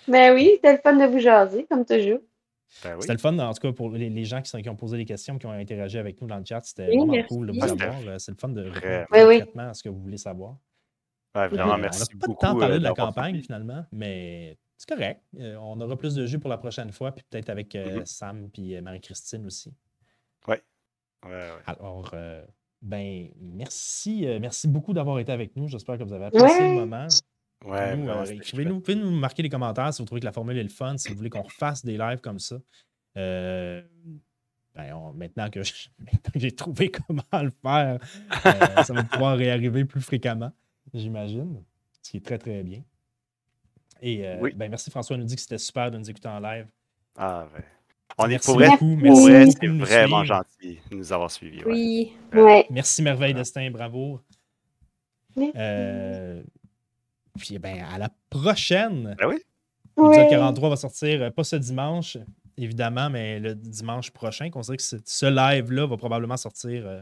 S3: Ben oui, c'était le fun de vous jaser, comme toujours.
S2: Ben oui.
S1: C'était le fun, en tout cas, pour les, les gens qui, sont- qui ont posé des questions, qui ont interagi avec nous dans le chat. C'était
S4: Oui,
S1: vraiment
S4: merci.
S1: cool de vous. Euh, C'est le fun de répondre
S2: Vraiment.
S3: Oui, oui.
S1: concrètement à ce que vous voulez savoir.
S2: Ouais, vraiment, merci
S1: on n'a pas
S2: beaucoup.
S1: de temps de parler
S2: euh,
S1: de la campagne, finalement, mais c'est correct. Euh, on aura plus de jus pour la prochaine fois, puis peut-être avec euh,
S2: Mhm.
S1: Sam puis Marie-Christine aussi.
S2: Ouais, ouais.
S1: Alors, euh, ben, merci, euh, merci beaucoup d'avoir été avec nous. J'espère que vous avez apprécié
S3: Ouais.
S1: le moment.
S2: Ouais,
S1: Nous, euh, écrivez-nous, vous pouvez nous marquer les commentaires si vous trouvez que la formule est le fun, si vous voulez qu'on refasse des lives comme ça. Euh, ben, on- maintenant que j'ai trouvé comment le faire, euh, ça va pouvoir réarriver plus fréquemment, j'imagine. Ce qui est très, très bien. Et euh,
S2: Oui.
S1: ben, merci François, nous dit que c'était super de nous écouter en live.
S2: Ah, ouais. On est
S1: Merci
S2: pour vrai,
S1: beaucoup,
S2: pour
S1: merci
S2: vrai,
S1: beaucoup
S2: c'est
S1: nous
S2: vraiment
S1: suivre.
S2: gentil de nous avoir suivis. ouais.
S4: Oui.
S3: Ouais.
S1: Merci Merveille Destin, bravo.
S3: Merci.
S1: Puis ben, à la prochaine.
S2: Ben oui.
S1: L'épisode
S3: Ouais.
S1: 43 va sortir, euh, pas ce dimanche, évidemment, mais le dimanche prochain. Considérez que ce, ce live-là va probablement sortir euh,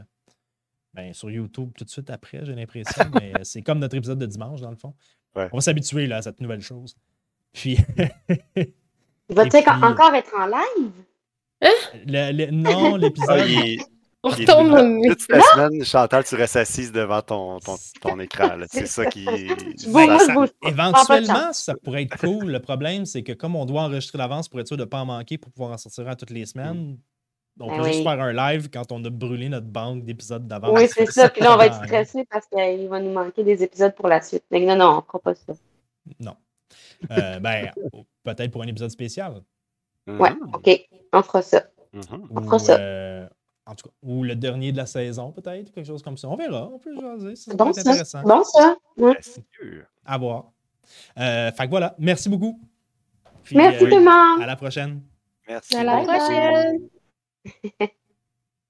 S1: ben, sur YouTube tout de suite après, j'ai l'impression. mais c'est comme notre épisode de dimanche, dans le fond.
S2: Ouais.
S1: On va s'habituer là, à cette nouvelle chose. Puis,
S3: Va-t-il encore être en live?
S1: le- le- non,
S2: Ah,
S1: l'épisode.
S4: On retombe dans
S2: toute la semaine, Chantal, tu restes assise devant ton, ton, ton écran. C'est ça qui.
S3: Moi,
S1: ça-
S3: pas.
S1: éventuellement, ça pourrait être cool. Le problème, c'est que comme on doit enregistrer d'avance pour être sûr de ne pas en manquer pour pouvoir en sortir à toutes les semaines, on
S3: Ben
S1: peut juste faire un live quand on a brûlé notre banque d'épisodes d'avance.
S3: Oui, c'est ça. Puis là, on va être stressé parce qu'il va nous manquer des épisodes pour la suite. Mais non, non, on ne fera pas ça.
S1: Non. Euh, ben, peut-être pour un épisode spécial.
S3: Ouais,
S2: Mhm,
S3: OK. On fera ça.
S2: mhm.
S3: On
S1: Ou,
S3: fera ça.
S1: euh, en tout cas, ou le dernier de la saison, peut-être, quelque chose comme ça. On verra, on peut jaser. Ça
S3: C'est bon,
S1: intéressant.
S3: Bon, ça. Ouais.
S2: C'est sûr.
S1: À voir. Euh, fait que voilà, merci beaucoup. Puis,
S3: Merci
S1: euh,
S3: tout le monde.
S1: À la prochaine.
S2: Merci.
S4: À la prochaine.